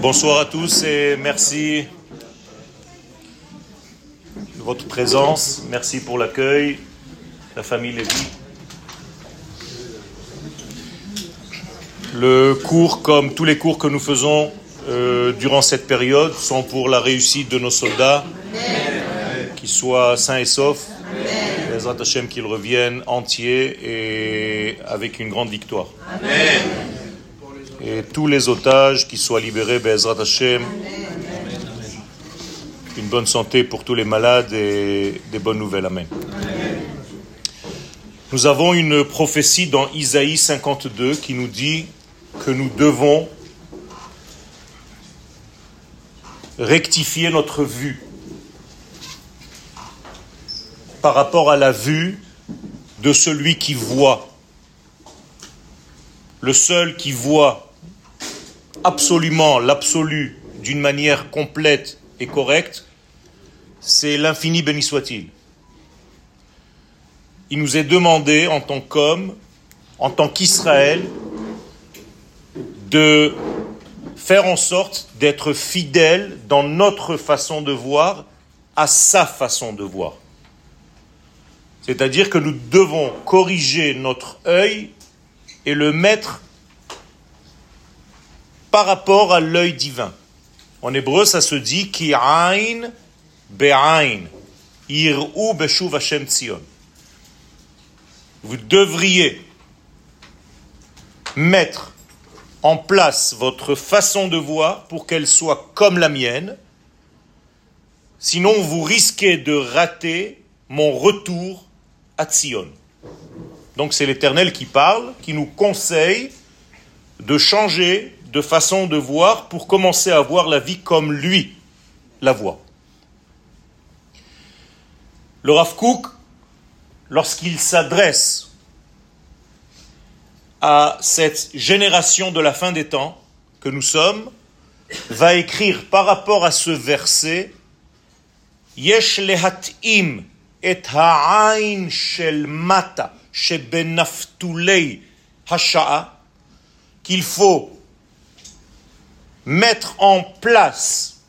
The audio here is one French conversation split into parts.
bonsoir à tous et merci de votre présence. Merci pour l'accueil, la famille Lévy. Le cours, comme tous les cours que nous faisons euh, durant cette période, sont pour la réussite de nos soldats, qu'ils soient sains et saufs, les Hachem qu'ils reviennent entiers et avec une grande victoire. Et tous les otages qui soient libérés, Bezrat Hashem. Une bonne santé pour tous les malades et des bonnes nouvelles. Amen. Nous avons une prophétie dans Isaïe 52 qui nous dit que nous devons rectifier notre vue par rapport à la vue de celui qui voit. Le seul qui voit absolument l'absolu d'une manière complète et correcte, c'est l'infini béni soit-il. Il nous est demandé en tant qu'homme, en tant qu'Israël, de faire en sorte d'être fidèle dans notre façon de voir à sa façon de voir. C'est-à-dire que nous devons corriger notre œil et le mettre par rapport à l'œil divin. En hébreu, ça se dit ki ain be'ain, ir'u beshuv Hashem tzion. Vous devriez mettre en place votre façon de voir pour qu'elle soit comme la mienne. Sinon, vous risquez de rater mon retour à Tzion. Donc c'est l'Éternel qui parle, qui nous conseille de changer de façon de voir pour commencer à voir la vie comme lui la voit. Le Rav Kook, lorsqu'il s'adresse à cette génération de la fin des temps que nous sommes, va écrire par rapport à ce verset qu'il faut mettre en place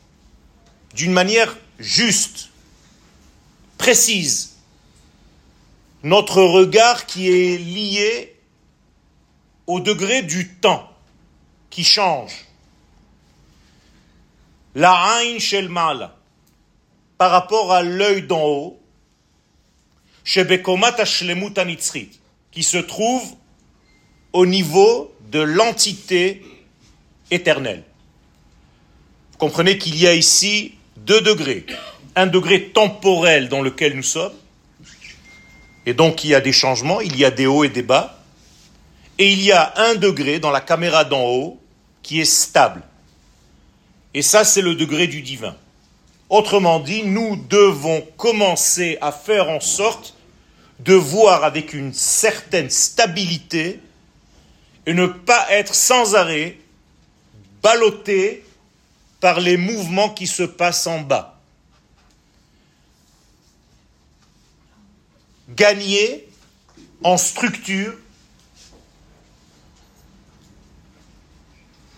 d'une manière juste, précise, notre regard qui est lié au degré du temps qui change. La Ain Shel Mala, par rapport à l'œil d'en haut, chez Bekomat qui se trouve au niveau de l'entité éternelle. Comprenez qu'il y a ici deux degrés. Un degré temporel dans lequel nous sommes, et donc il y a des changements, il y a des hauts et des bas, et il y a un degré dans la caméra d'en haut qui est stable. Et ça, c'est le degré du divin. Autrement dit, nous devons commencer à faire en sorte de voir avec une certaine stabilité et ne pas être sans arrêt ballotté par les mouvements qui se passent en bas. Gagner en structure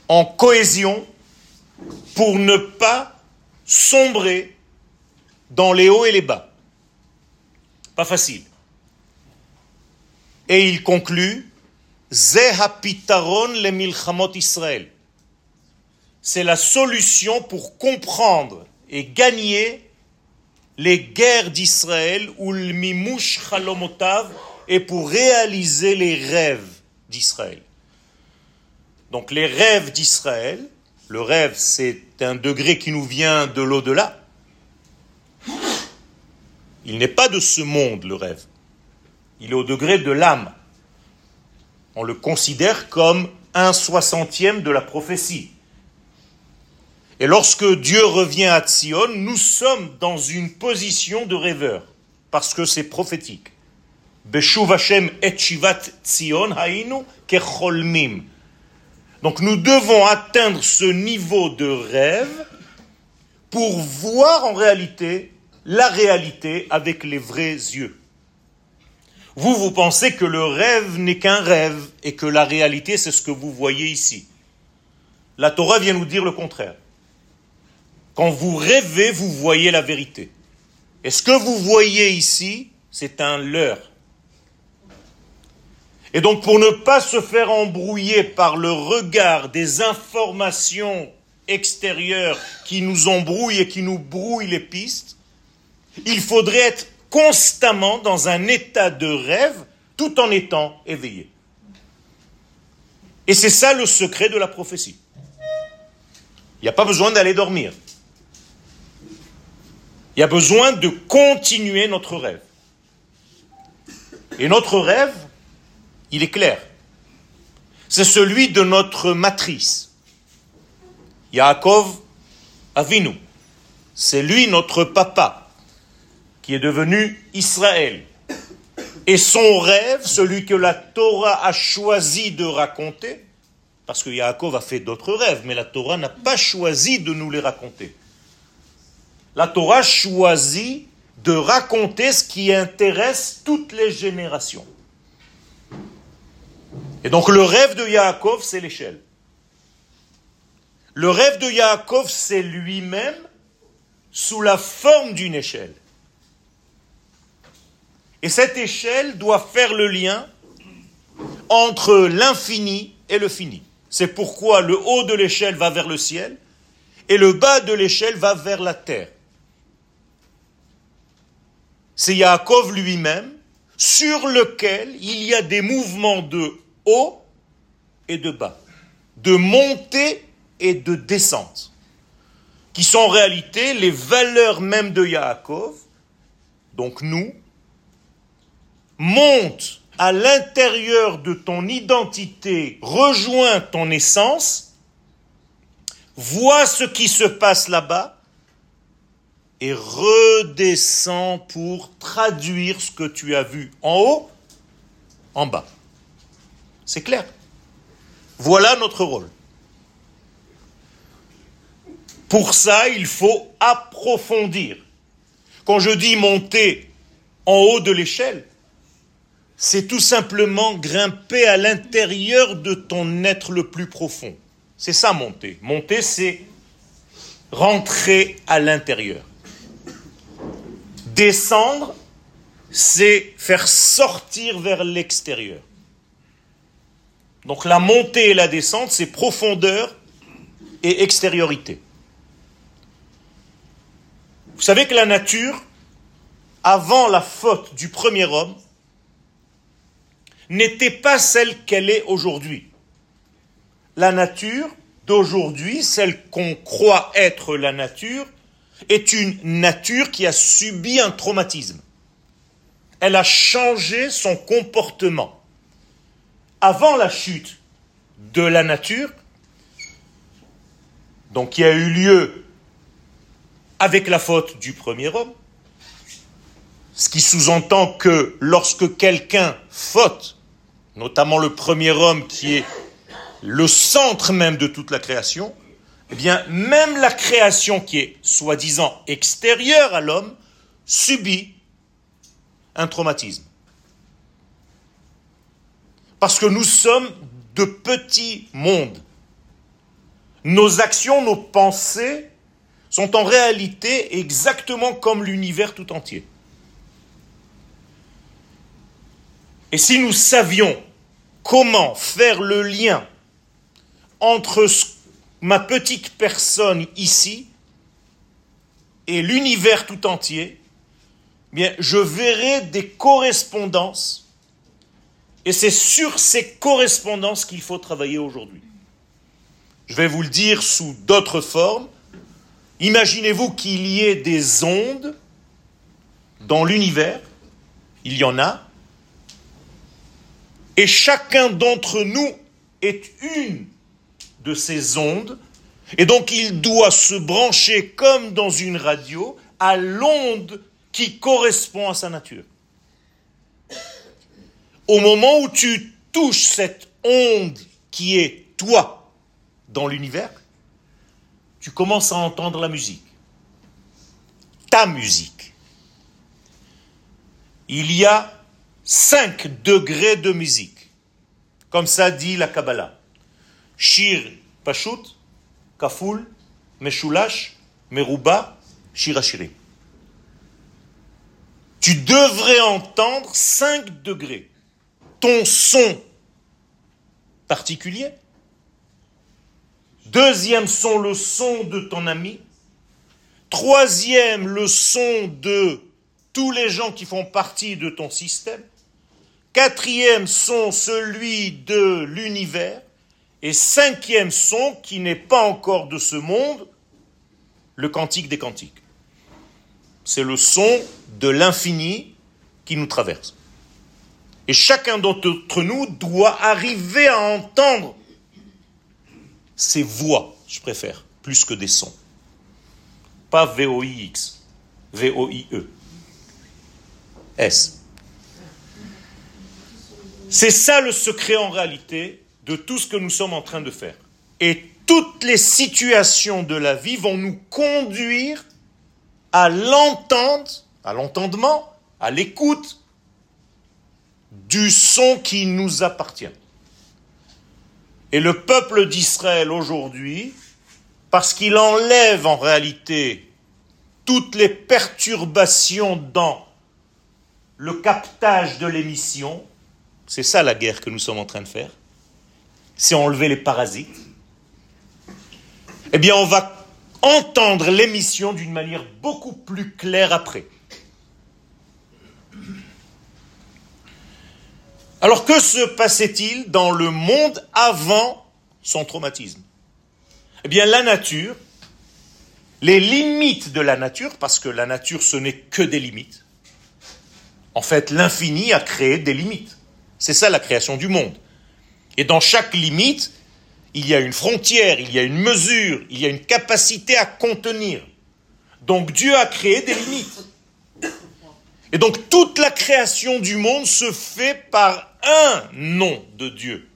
en cohésion pour ne pas sombrer dans les hauts et les bas. Pas facile. Et il conclut le milchamot Israël. C'est la solution pour comprendre et gagner les guerres d'Israël ou le mimush chalomotav et pour réaliser les rêves d'Israël. Donc les rêves d'Israël, le rêve c'est un degré qui nous vient de l'au-delà. Il n'est pas de ce monde le rêve. Il est au degré de l'âme. On le considère comme un soixantième de la prophétie. Et lorsque Dieu revient à Tzion, nous sommes dans une position de rêveur, parce que c'est prophétique. Donc nous devons atteindre ce niveau de rêve pour voir en réalité la réalité avec les vrais yeux. Vous, vous pensez que le rêve n'est qu'un rêve et que la réalité, c'est ce que vous voyez ici. La Torah vient nous dire le contraire. Quand vous rêvez, vous voyez la vérité. Et ce que vous voyez ici, c'est un leurre. Et donc pour ne pas se faire embrouiller par le regard des informations extérieures qui nous embrouillent et qui nous brouillent les pistes, il faudrait être constamment dans un état de rêve tout en étant éveillé. Et c'est ça le secret de la prophétie. Il n'y a pas besoin d'aller dormir. Il y a besoin de continuer notre rêve. Et notre rêve, il est clair. C'est celui de notre matrice. Yaakov Avinu. C'est lui notre papa, qui est devenu Israël. Et son rêve, celui que la Torah a choisi de raconter, parce que Yaakov a fait d'autres rêves, mais la Torah n'a pas choisi de nous les raconter. La Torah choisit de raconter ce qui intéresse toutes les générations. Et donc le rêve de Yaakov, c'est l'échelle. Le rêve de Yaakov, c'est lui-même sous la forme d'une échelle. Et cette échelle doit faire le lien entre l'infini et le fini. C'est pourquoi le haut de l'échelle va vers le ciel et le bas de l'échelle va vers la terre. C'est Yaakov lui-même sur lequel il y a des mouvements de haut et de bas, de montée et de descente, qui sont en réalité les valeurs même de Yaakov, donc nous, monte à l'intérieur de ton identité, rejoint ton essence, vois ce qui se passe là-bas et redescend pour traduire ce que tu as vu en haut, en bas. C'est clair? Voilà notre rôle. Pour ça, il faut approfondir. Quand je dis monter en haut de l'échelle, c'est tout simplement grimper à l'intérieur de ton être le plus profond. C'est ça monter. Monter, c'est rentrer à l'intérieur. Descendre, c'est faire sortir vers l'extérieur. Donc la montée et la descente, c'est profondeur et extériorité. Vous savez que la nature, avant la faute du premier homme, n'était pas celle qu'elle est aujourd'hui. La nature d'aujourd'hui, celle qu'on croit être la nature, est une nature qui a subi un traumatisme. Elle a changé son comportement avant la chute de la nature, donc qui a eu lieu avec la faute du premier homme, ce qui sous-entend que lorsque quelqu'un faute, notamment le premier homme qui est le centre même de toute la création, eh bien, même la création qui est soi-disant extérieure à l'homme subit un traumatisme. Parce que nous sommes de petits mondes. Nos actions, nos pensées sont en réalité exactement comme l'univers tout entier. Et si nous savions comment faire le lien entre ma petite personne ici et l'univers tout entier, eh je verrais des correspondances et c'est sur ces correspondances qu'il faut travailler aujourd'hui. Je vais vous le dire sous d'autres formes. Imaginez-vous qu'il y ait des ondes dans l'univers. Il y en a. Et chacun d'entre nous est une de ces ondes. Et donc il doit se brancher comme dans une radio à l'onde qui correspond à sa nature. Au moment où tu touches cette onde qui est toi dans l'univers, tu commences à entendre la musique. Ta musique. Il y a cinq degrés de musique. Comme ça dit la Kabbalah. Meshulash, Meruba, Shirashiri. Tu devrais entendre 5 degrés. Ton son particulier. Deuxième son, le son de ton ami. Troisième, le son de tous les gens qui font partie de ton système. Quatrième son, celui de l'univers. Et cinquième son, qui n'est pas encore de ce monde, le cantique des cantiques. C'est le son de l'infini qui nous traverse. Et chacun d'entre nous doit arriver à entendre ces voix, je préfère, plus que des sons. Pas V-O-I-X, V-O-I-E. S. C'est ça le secret en réalité de tout ce que nous sommes en train de faire. Et toutes les situations de la vie vont nous conduire à l'entendre, à l'entendement, à l'écoute du son qui nous appartient. Et le peuple d'Israël aujourd'hui, parce qu'il enlève en réalité toutes les perturbations dans le captage de l'émission, c'est ça la guerre que nous sommes en train de faire, c'est enlever les parasites, eh bien on va entendre l'émission d'une manière beaucoup plus claire après. Alors que se passait-il dans le monde avant son traumatisme? Eh bien la nature, les limites de la nature, parce que la nature ce n'est que des limites, en fait l'infini a créé des limites. C'est ça la création du monde. Et dans chaque limite, il y a une frontière, il y a une mesure, il y a une capacité à contenir. Donc Dieu a créé des limites. Et donc toute la création du monde se fait par un nom de Dieu,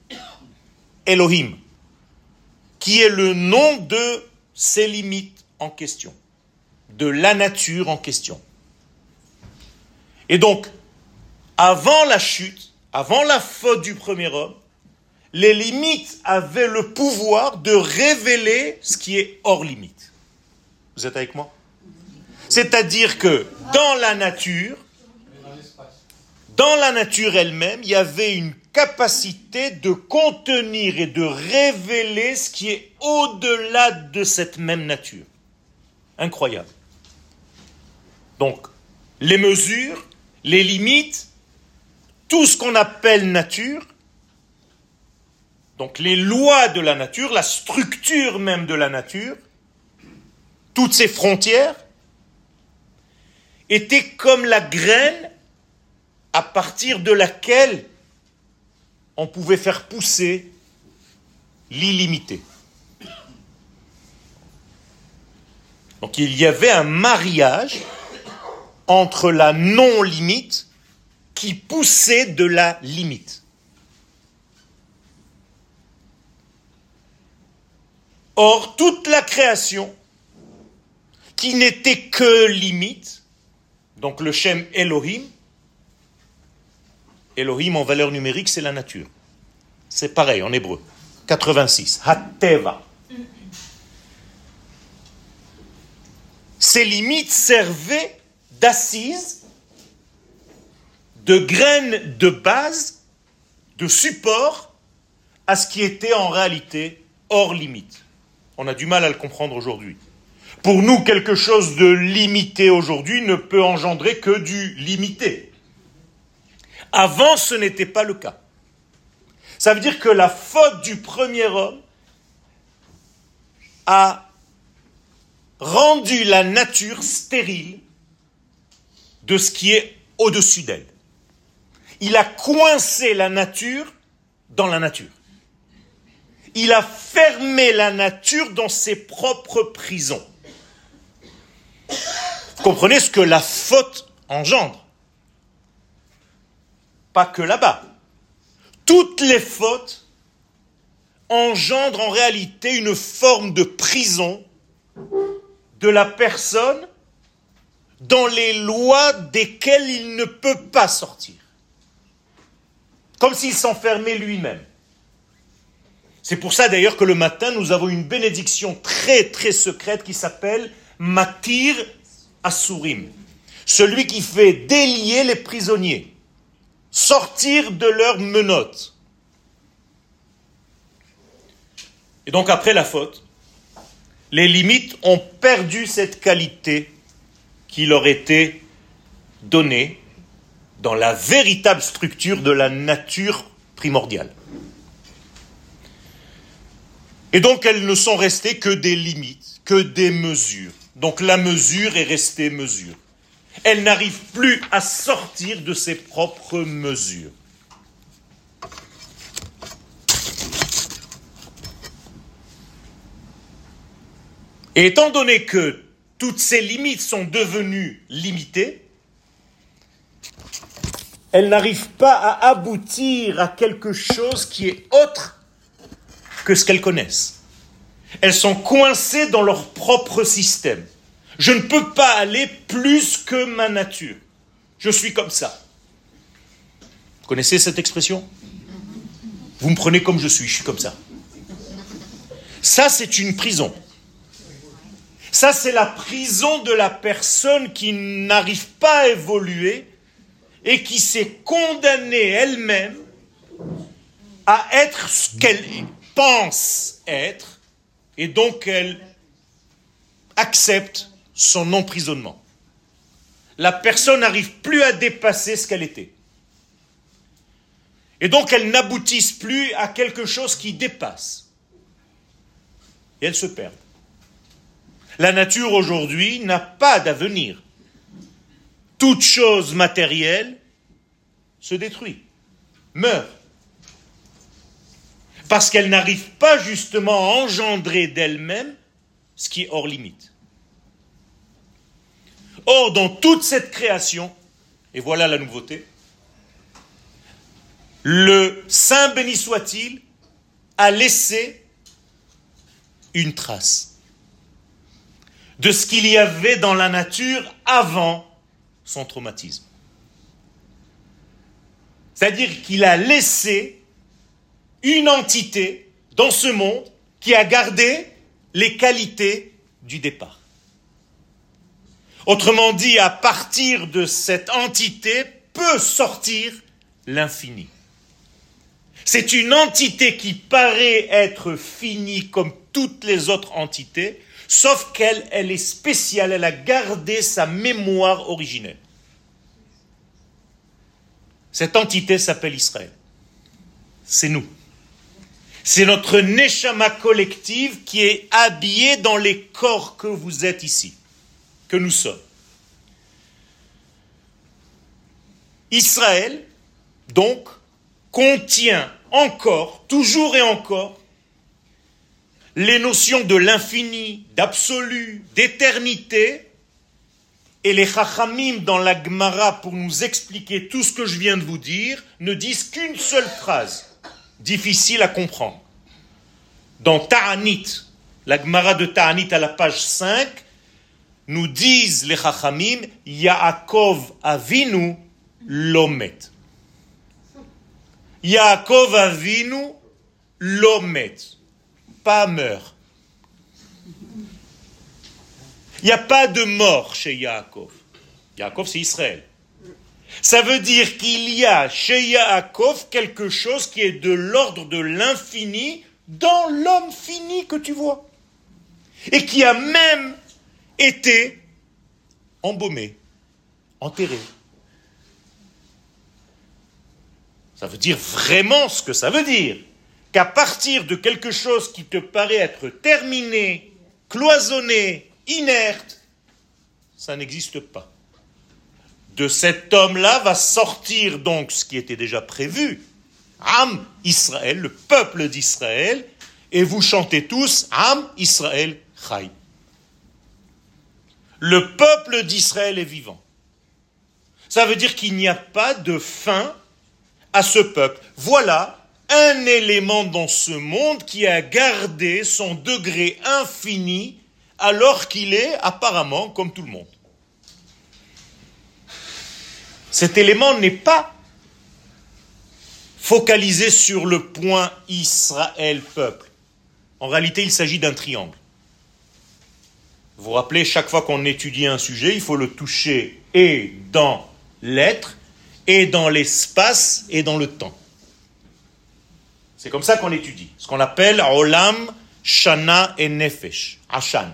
Elohim, qui est le nom de ses limites en question, de la nature en question. Et donc, avant la chute, avant la faute du premier homme, les limites avaient le pouvoir de révéler ce qui est hors limite. Vous êtes avec moi? C'est-à-dire que dans la nature, dans la nature elle-même, il y avait une capacité de contenir et de révéler ce qui est au-delà de cette même nature. Incroyable. Donc, les mesures, les limites, tout ce qu'on appelle nature, donc les lois de la nature, la structure même de la nature, toutes ces frontières, étaient comme la graine à partir de laquelle on pouvait faire pousser l'illimité. Donc il y avait un mariage entre la non-limite qui poussait de la limite. Or, toute la création, qui n'était que limite, donc le Shem Elohim, Elohim en valeur numérique, c'est la nature. C'est pareil en hébreu. 86. Hateva. Ces limites servaient d'assises, de graines de base, de support à ce qui était en réalité hors limite. On a du mal à le comprendre aujourd'hui. Pour nous, quelque chose de limité aujourd'hui ne peut engendrer que du limité. Avant, ce n'était pas le cas. Ça veut dire que la faute du premier homme a rendu la nature stérile de ce qui est au-dessus d'elle. Il a coincé la nature dans la nature. Il a fermé la nature dans ses propres prisons. Vous comprenez ce que la faute engendre? Pas que là-bas. Toutes les fautes engendrent en réalité une forme de prison de la personne dans les lois desquelles il ne peut pas sortir. Comme s'il s'enfermait lui-même. C'est pour ça d'ailleurs que le matin, nous avons une bénédiction très très secrète qui s'appelle Matir Asurim. Celui qui fait délier les prisonniers, sortir de leurs menottes. Et donc après la faute, les limites ont perdu cette qualité qui leur était donnée dans la véritable structure de la nature primordiale. Et donc elles ne sont restées que des limites, que des mesures. Donc la mesure est restée mesure. Elle n'arrive plus à sortir de ses propres mesures. Et étant donné que toutes ces limites sont devenues limitées, elles n'arrivent pas à aboutir à quelque chose qui est autre que ce qu'elles connaissent. Elles sont coincées dans leur propre système. Je ne peux pas aller plus que ma nature. Je suis comme ça. Vous connaissez cette expression? Vous me prenez comme je suis, je suis comme ça. Ça, c'est une prison. Ça, c'est la prison de la personne qui n'arrive pas à évoluer et qui s'est condamnée elle-même à être ce qu'elle pense être, et donc elle accepte son emprisonnement. La personne n'arrive plus à dépasser ce qu'elle était. Et donc elle n'aboutisse plus à quelque chose qui dépasse. Et elle se perd. La nature aujourd'hui n'a pas d'avenir. Toute chose matérielle se détruit, meurt parce qu'elle n'arrive pas justement à engendrer d'elle-même ce qui est hors limite. Or, dans toute cette création, et voilà la nouveauté, le Saint béni soit-il a laissé une trace de ce qu'il y avait dans la nature avant son traumatisme. C'est-à-dire qu'il a laissé une entité dans ce monde qui a gardé les qualités du départ. Autrement dit, à partir de cette entité peut sortir l'infini. C'est une entité qui paraît être finie comme toutes les autres entités, sauf qu'elle elle est spéciale, elle a gardé sa mémoire originelle. Cette entité s'appelle Israël. C'est nous. C'est notre neshama collective qui est habillée dans les corps que vous êtes ici, que nous sommes. Israël, donc, contient encore, toujours et encore, les notions de l'infini, d'absolu, d'éternité, et les chachamim dans la Gemara pour nous expliquer tout ce que je viens de vous dire ne disent qu'une seule phrase difficile à comprendre. Dans Ta'anit, la Gemara de Ta'anit à la page 5, nous disent les Chachamim, Yaakov Avinu lomet. Yaakov Avinu lomet. Pas meurt. Il n'y a pas de mort chez Yaakov. Yaakov, c'est Israël. Ça veut dire qu'il y a chez Yaakov quelque chose qui est de l'ordre de l'infini dans l'homme fini que tu vois. Et qui a même été embaumé, enterré. Ça veut dire vraiment ce que ça veut dire. Qu'à partir de quelque chose qui te paraît être terminé, cloisonné, inerte, ça n'existe pas de cet homme-là va sortir donc ce qui était déjà prévu. Am Israël, le peuple d'Israël, et vous chantez tous Am Israël Chai. Le peuple d'Israël est vivant. Ça veut dire qu'il n'y a pas de fin à ce peuple. Voilà un élément dans ce monde qui a gardé son degré infini alors qu'il est apparemment comme tout le monde. Cet élément n'est pas focalisé sur le point Israël peuple. En réalité, il s'agit d'un triangle. Vous vous rappelez, chaque fois qu'on étudie un sujet, il faut le toucher et dans l'être, et dans l'espace, et dans le temps. C'est comme ça qu'on étudie. Ce qu'on appelle Olam, Shana et Nefesh. Ashan.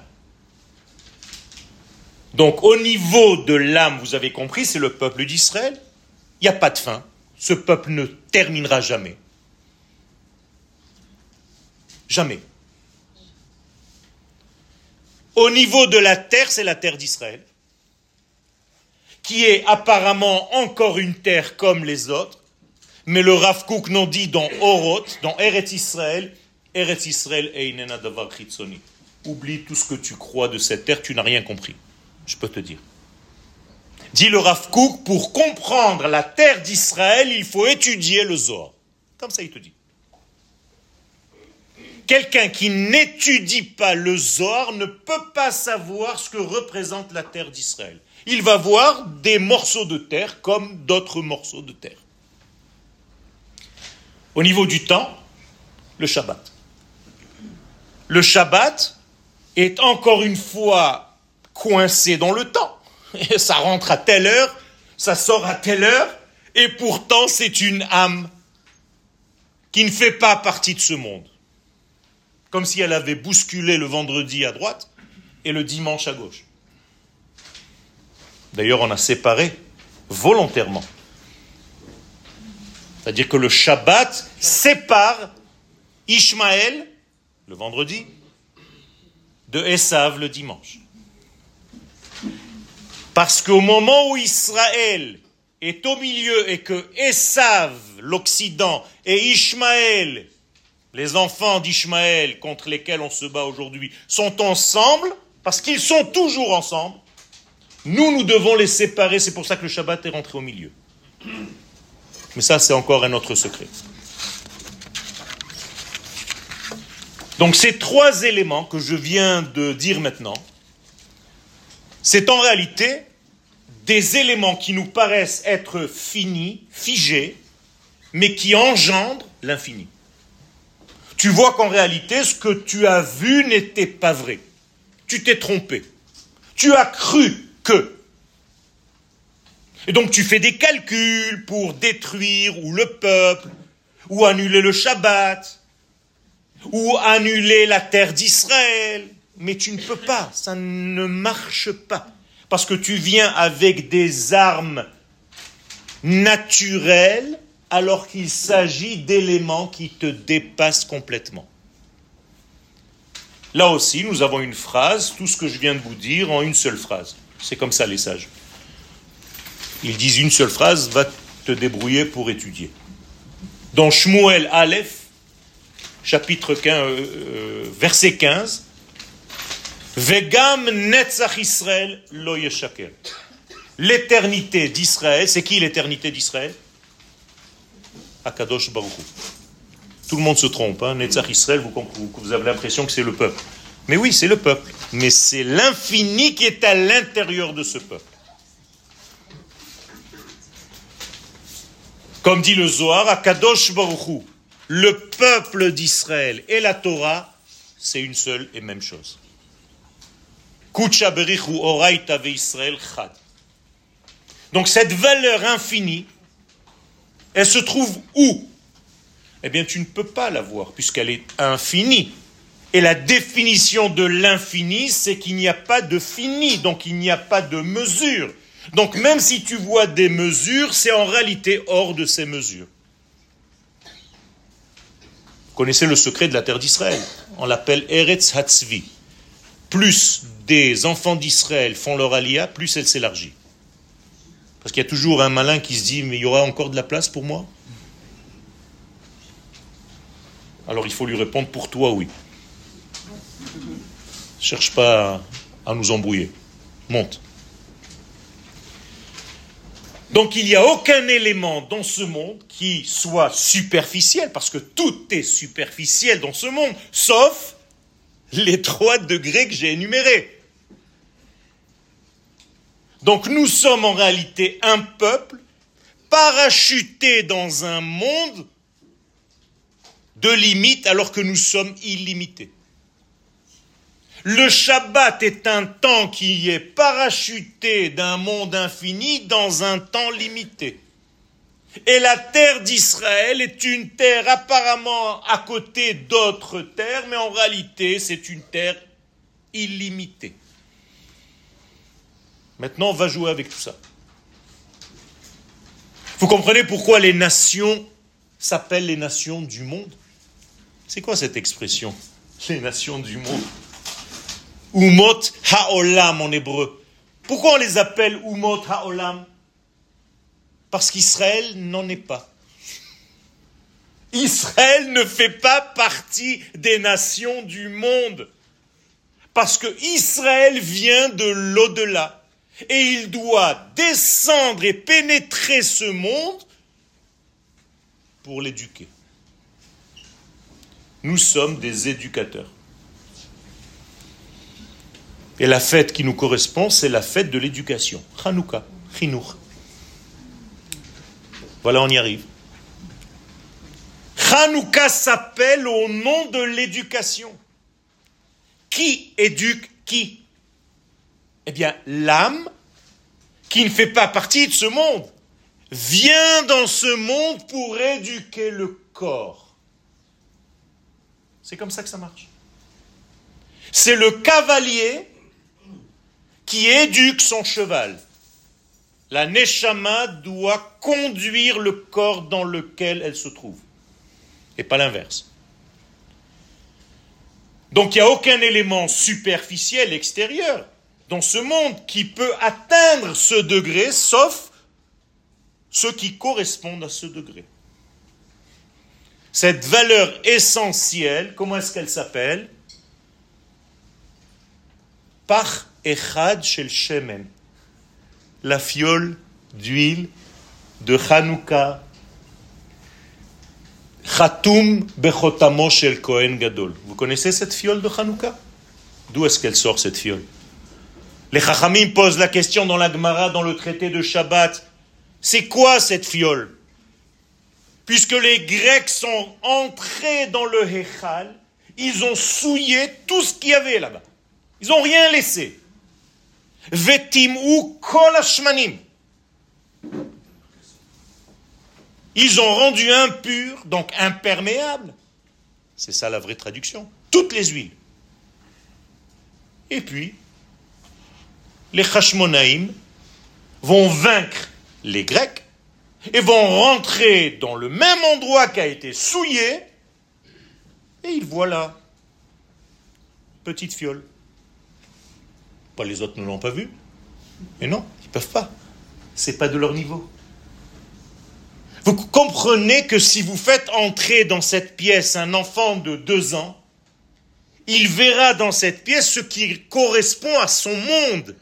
Donc au niveau de l'âme, vous avez compris, c'est le peuple d'Israël. Il n'y a pas de fin. Ce peuple ne terminera jamais. Jamais. Au niveau de la terre, c'est la terre d'Israël, qui est apparemment encore une terre comme les autres, mais le Rav Kook n'en dit dans Oroth, dans Eretz Israël, Eretz Israël Einena Davar. Oublie tout ce que tu crois de cette terre, tu n'as rien compris. Je peux te dire. Dit le Rav Kook, pour comprendre la terre d'Israël, il faut étudier le Zohar. Comme ça, il te dit. Quelqu'un qui n'étudie pas le Zohar ne peut pas savoir ce que représente la terre d'Israël. Il va voir des morceaux de terre comme d'autres morceaux de terre. Au niveau du temps, le Shabbat. Le Shabbat est encore une fois coincé dans le temps. Ça rentre à telle heure, ça sort à telle heure, et pourtant c'est une âme qui ne fait pas partie de ce monde comme si elle avait bousculé le vendredi à droite et le dimanche à gauche. D'ailleurs, on a séparé volontairement. C'est-à-dire que le Shabbat sépare Ishmaël, le vendredi, de Esav, le dimanche. Parce qu'au moment où Israël est au milieu et que Esav, l'Occident, et Ishmaël, les enfants d'Ishmaël contre lesquels on se bat aujourd'hui sont ensemble, parce qu'ils sont toujours ensemble, nous, nous devons les séparer. C'est pour ça que le Shabbat est rentré au milieu. Mais ça, c'est encore un autre secret. Donc ces trois éléments que je viens de dire maintenant, c'est en réalité des éléments qui nous paraissent être finis, figés, mais qui engendrent l'infini tu vois qu'en réalité, ce que tu as vu n'était pas vrai. Tu t'es trompé. Tu as cru que. Et donc tu fais des calculs pour détruire ou le peuple, ou annuler le Shabbat, ou annuler la terre d'Israël. Mais tu ne peux pas, ça ne marche pas. Parce que tu viens avec des armes naturelles alors qu'il s'agit d'éléments qui te dépassent complètement. Là aussi, nous avons une phrase, tout ce que je viens de vous dire en une seule phrase. C'est comme ça les sages. Ils disent une seule phrase, va te débrouiller pour étudier. Dans Shmuel Aleph, chapitre 15, euh, euh, verset 15, Vegam Netzach Israël lo L'éternité d'Israël, c'est qui l'éternité d'Israël? Akadosh Baruch Tout le monde se trompe. Hein? Netzach Israël, vous, vous avez l'impression que c'est le peuple. Mais oui, c'est le peuple. Mais c'est l'infini qui est à l'intérieur de ce peuple. Comme dit le Zohar, Akadosh Baruch le peuple d'Israël et la Torah, c'est une seule et même chose. Donc cette valeur infinie, elle se trouve où? Eh bien, tu ne peux pas la voir, puisqu'elle est infinie. Et la définition de l'infini, c'est qu'il n'y a pas de fini, donc il n'y a pas de mesure. Donc même si tu vois des mesures, c'est en réalité hors de ces mesures. Vous connaissez le secret de la terre d'Israël. On l'appelle Eretz Hatzvi. Plus des enfants d'Israël font leur alia, plus elle s'élargit. Parce qu'il y a toujours un malin qui se dit, mais il y aura encore de la place pour moi? Alors il faut lui répondre, pour toi, oui. Cherche pas à nous embrouiller. Monte. Donc il n'y a aucun élément dans ce monde qui soit superficiel, parce que tout est superficiel dans ce monde, sauf les trois degrés que j'ai énumérés. Donc nous sommes en réalité un peuple parachuté dans un monde de limites alors que nous sommes illimités. Le Shabbat est un temps qui est parachuté d'un monde infini dans un temps limité. Et la terre d'Israël est une terre apparemment à côté d'autres terres, mais en réalité c'est une terre illimitée. Maintenant, on va jouer avec tout ça. Vous comprenez pourquoi les nations s'appellent les nations du monde? C'est quoi cette expression Les nations du monde? Umot Haolam en hébreu. Pourquoi on les appelle Umot Haolam? Parce qu'Israël n'en est pas. Israël ne fait pas partie des nations du monde. Parce que Israël vient de l'au-delà. Et il doit descendre et pénétrer ce monde pour l'éduquer. Nous sommes des éducateurs. Et la fête qui nous correspond, c'est la fête de l'éducation. Hanouka, Chinour. Voilà, on y arrive. Hanouka s'appelle au nom de l'éducation. Qui éduque qui? Eh bien, l'âme, qui ne fait pas partie de ce monde, vient dans ce monde pour éduquer le corps. C'est comme ça que ça marche. C'est le cavalier qui éduque son cheval. La Neshama doit conduire le corps dans lequel elle se trouve, et pas l'inverse. Donc il n'y a aucun élément superficiel extérieur dans ce monde qui peut atteindre ce degré, sauf ceux qui correspondent à ce degré. Cette valeur essentielle, comment est-ce qu'elle s'appelle? Par Echad Shel Shemen, la fiole d'huile de Hanouka, Chatum Bechotamo Kohen Gadol. Vous connaissez cette fiole de Hanouka? D'où est-ce qu'elle sort cette fiole? Les Chachamim posent la question dans la Gemara, dans le traité de Shabbat. C'est quoi cette fiole? Puisque les Grecs sont entrés dans le Hechal, ils ont souillé tout ce qu'il y avait là-bas. Ils n'ont rien laissé. Vetim ou kolashmanim. Ils ont rendu impur, donc imperméable. C'est ça la vraie traduction. Toutes les huiles. Et puis, les Hashmonaïm vont vaincre les Grecs et vont rentrer dans le même endroit qui a été souillé. Et ils voient là, petite fiole. Pas les autres ne l'ont pas vu. Mais non, ils ne peuvent pas. C'est pas de leur niveau. Vous comprenez que si vous faites entrer dans cette pièce un enfant de deux ans, il verra dans cette pièce ce qui correspond à son monde.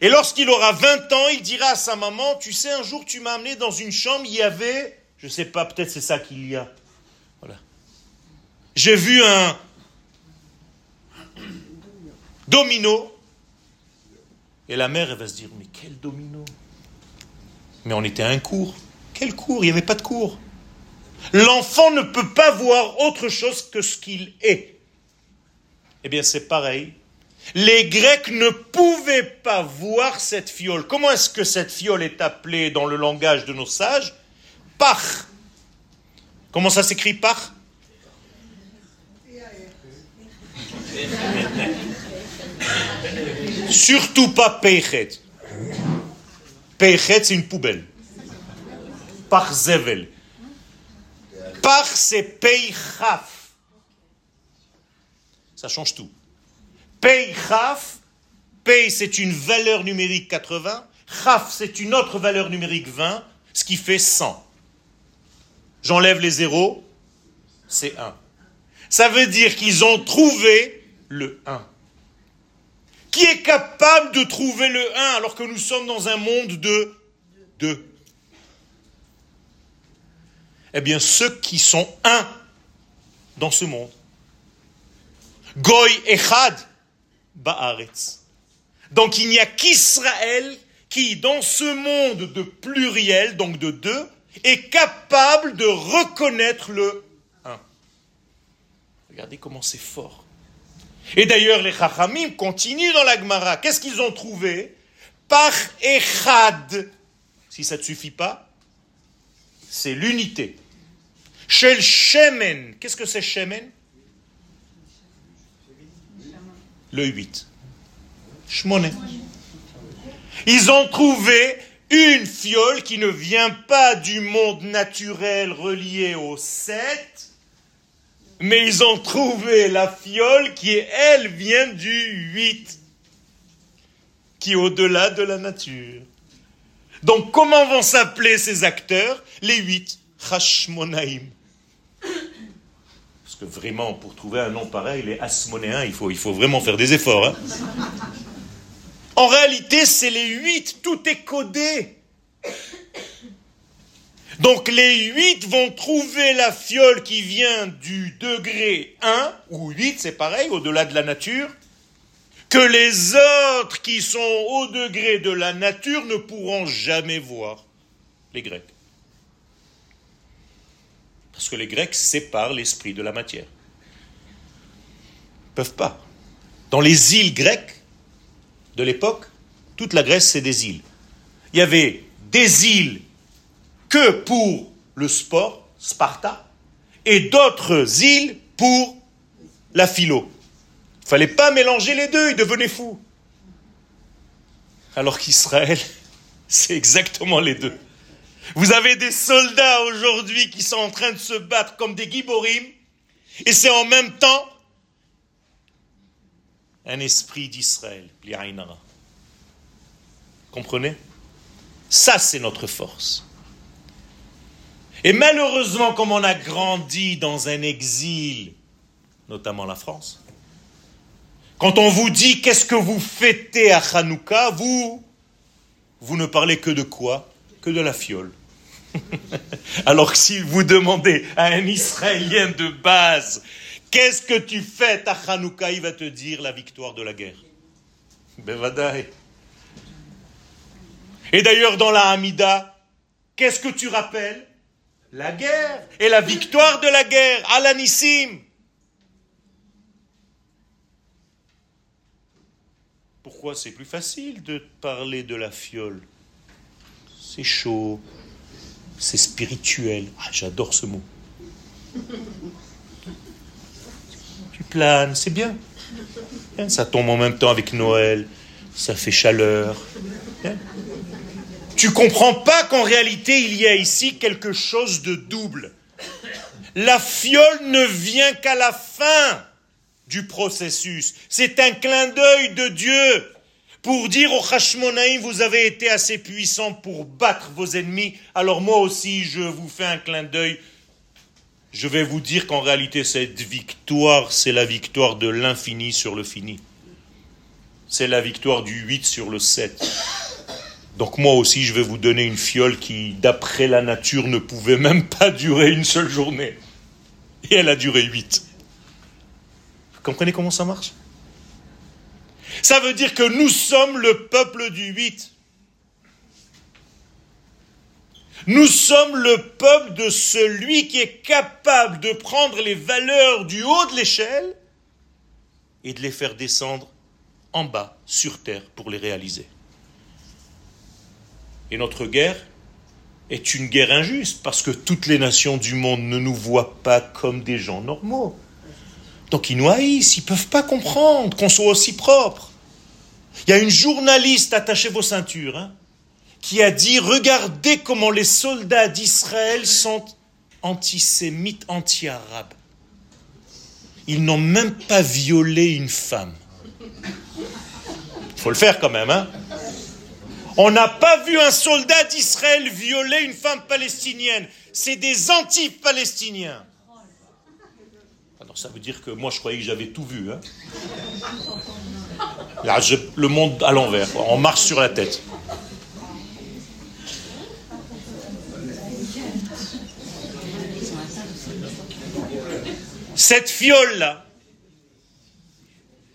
Et lorsqu'il aura 20 ans, il dira à sa maman, tu sais, un jour tu m'as amené dans une chambre, il y avait, je ne sais pas, peut-être c'est ça qu'il y a. Voilà. J'ai vu un, domino. Et la mère, elle va se dire, mais quel domino Mais on était à un cours. Quel cours? Il n'y avait pas de cours. L'enfant ne peut pas voir autre chose que ce qu'il est. Eh bien, c'est pareil. Les Grecs ne pouvaient pas voir cette fiole. Comment est-ce que cette fiole est appelée dans le langage de nos sages? Par. Comment ça s'écrit par? Surtout pas Peichet. Peichet, c'est une poubelle. Par Zevel. Par, c'est Peichaf. Ça change tout. Peichaf, Pei, c'est une valeur numérique 80. Chaf, c'est une autre valeur numérique 20, ce qui fait 100. J'enlève les zéros, c'est 1. Ça veut dire qu'ils ont trouvé le 1. Qui est capable de trouver le 1 alors que nous sommes dans un monde de 2 Eh bien, ceux qui sont 1 dans ce monde. Goy Echad Ba'aretz. Donc il n'y a qu'Israël qui, dans ce monde de pluriel, donc de deux, est capable de reconnaître le 1. Regardez comment c'est fort. Et d'ailleurs, les Chachamim continuent dans la Gemara. Qu'est-ce qu'ils ont trouvé? Par Echad. Si ça ne suffit pas, c'est l'unité. Chez le Shemen. Qu'est-ce que c'est Shemen? Le 8. Shmoné. Ils ont trouvé une fiole qui ne vient pas du monde naturel relié au 7, mais ils ont trouvé la fiole qui, elle, vient du 8, qui est au-delà de la nature. Donc, comment vont s'appeler ces acteurs? Les 8, Hashmonaim. Parce que vraiment, pour trouver un nom pareil, les Asmonéens, il faut, vraiment faire des efforts. Hein. En réalité, c'est les huit, tout est codé. Donc les huit vont trouver la fiole qui vient du degré 1, ou 8, c'est pareil, au-delà de la nature, que les autres qui sont au degré de la nature ne pourront jamais voir, les Grecs. Parce que les Grecs séparent l'esprit de la matière. Ils peuvent pas. Dans les îles grecques, de l'époque, toute la Grèce, c'est des îles. Il y avait des îles que pour le sport, Sparta, et d'autres îles pour la philo. Il fallait pas mélanger les deux, ils devenaient fous. Alors qu'Israël, c'est exactement les deux. Vous avez des soldats aujourd'hui qui sont en train de se battre comme des giborim, et c'est en même temps un esprit d'Israël, Comprenez? Ça, c'est notre force. Et malheureusement, comme on a grandi dans un exil, notamment la France, quand on vous dit qu'est-ce que vous fêtez à Hanouka, vous, vous ne parlez que de quoi? Que de la fiole. Alors que si vous demandez à un Israélien de base Qu'est-ce que tu fais à Hanouka Il va te dire la victoire de la guerre. Bevadaï. Et d'ailleurs, dans la Hamida, qu'est-ce que tu rappelles? La guerre et la victoire de la guerre, Alanissim. Pourquoi c'est plus facile de parler de la fiole? C'est chaud, c'est spirituel. Ah, j'adore ce mot plane, c'est bien. Ça tombe en même temps avec Noël, ça fait chaleur. Tu comprends pas qu'en réalité il y a ici quelque chose de double. La fiole ne vient qu'à la fin du processus. C'est un clin d'œil de Dieu pour dire au Hashmonaïm, vous avez été assez puissant pour battre vos ennemis, alors moi aussi je vous fais un clin d'œil je vais vous dire qu'en réalité, cette victoire, c'est la victoire de l'infini sur le fini. C'est la victoire du 8 sur le 7. Donc moi aussi, je vais vous donner une fiole qui, d'après la nature, ne pouvait même pas durer une seule journée. Et elle a duré 8. Vous comprenez comment ça marche? Ça veut dire que nous sommes le peuple du 8. Nous sommes le peuple de celui qui est capable de prendre les valeurs du haut de l'échelle et de les faire descendre en bas, sur terre, pour les réaliser. Et notre guerre est une guerre injuste, parce que toutes les nations du monde ne nous voient pas comme des gens normaux. Donc ils nous haïssent, ils ne peuvent pas comprendre qu'on soit aussi propre. Il y a une journaliste, attachez vos ceintures, hein, qui a dit Regardez comment les soldats d'Israël sont antisémites, anti-arabes. Ils n'ont même pas violé une femme. Il faut le faire quand même, hein On n'a pas vu un soldat d'Israël violer une femme palestinienne. C'est des anti-palestiniens. Alors ça veut dire que moi je croyais que j'avais tout vu. Hein Là, le monde à l'envers. On marche sur la tête. Cette fiole-là,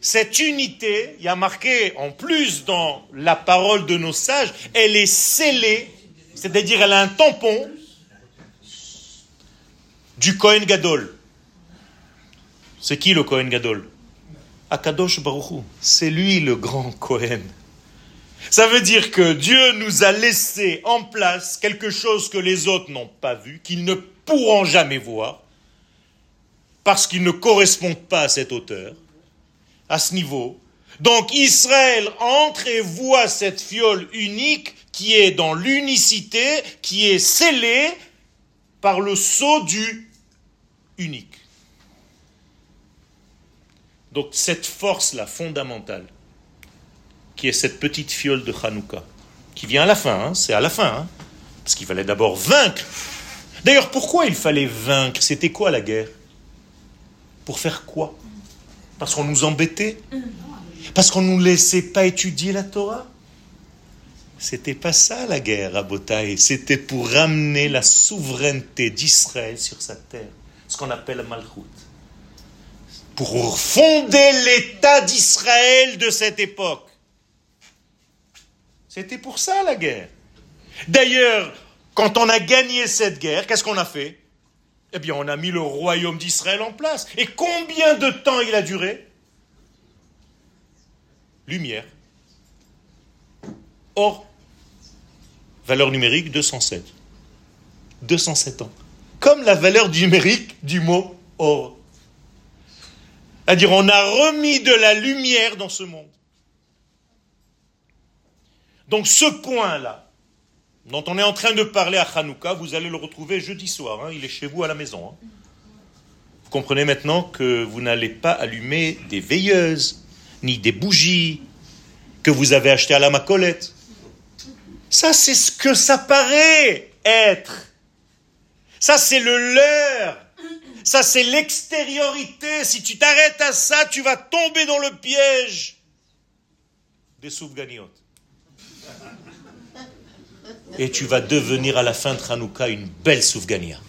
cette unité, il y a marqué en plus dans la parole de nos sages, elle est scellée, c'est-à-dire elle a un tampon du Kohen Gadol. C'est qui le Kohen Gadol? Akadosh Baruchou. C'est lui le grand Kohen. Ça veut dire que Dieu nous a laissé en place quelque chose que les autres n'ont pas vu, qu'ils ne pourront jamais voir, parce qu'ils ne correspondent pas à cette hauteur, à ce niveau. Donc Israël entre et voit cette fiole unique qui est dans l'unicité, qui est scellée par le sceau du unique. Donc cette force-là fondamentale, qui est cette petite fiole de Hanouka, qui vient à la fin, hein, c'est à la fin, hein, parce qu'il fallait d'abord vaincre. D'ailleurs, pourquoi il fallait vaincre? C'était quoi la guerre? Pour faire quoi? Parce qu'on nous embêtait. Parce qu'on ne nous laissait pas étudier la Torah. C'était pas ça la guerre à Botaï, c'était pour ramener la souveraineté d'Israël sur sa terre, ce qu'on appelle Malchut. Pour fonder l'État d'Israël de cette époque. C'était pour ça la guerre. D'ailleurs, quand on a gagné cette guerre, qu'est-ce qu'on a fait? Eh bien, on a mis le royaume d'Israël en place. Et combien de temps il a duré? Lumière. Or, valeur numérique 207. 207 ans. Comme la valeur numérique du mot or. C'est-à-dire, on a remis de la lumière dans ce monde. Donc, ce point-là, dont on est en train de parler à Hanouka, vous allez le retrouver jeudi soir. Hein, il est chez vous à la maison. Hein. Vous comprenez maintenant que vous n'allez pas allumer des veilleuses, ni des bougies que vous avez achetées à la macolette. Ça, c'est ce que ça paraît être. Ça, c'est le leur. Ça, c'est l'extériorité. Si tu t'arrêtes à ça, tu vas tomber dans le piège des soufganiotes. Et tu vas devenir à la fin de Hanouka une belle soufgania.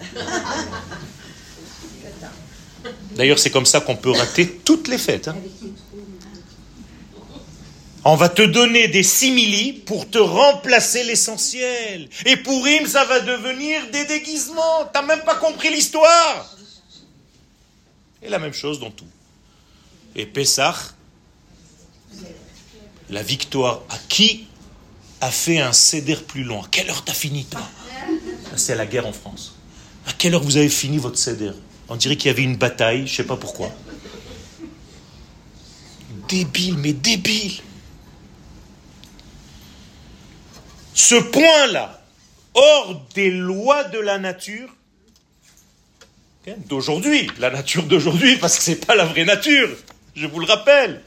D'ailleurs, c'est comme ça qu'on peut rater toutes les fêtes. Hein. On va te donner des simili pour te remplacer l'essentiel. Et pour Im, ça va devenir des déguisements. T'as même pas compris l'histoire. Et la même chose dans tout. Et Pessah, la victoire à qui a fait un céder plus long À quelle heure t'as fini toi C'est la guerre en France. À quelle heure vous avez fini votre céder On dirait qu'il y avait une bataille, je ne sais pas pourquoi. Débile, mais débile. Ce point-là, hors des lois de la nature, d'aujourd'hui, la nature d'aujourd'hui, parce que ce n'est pas la vraie nature, je vous le rappelle.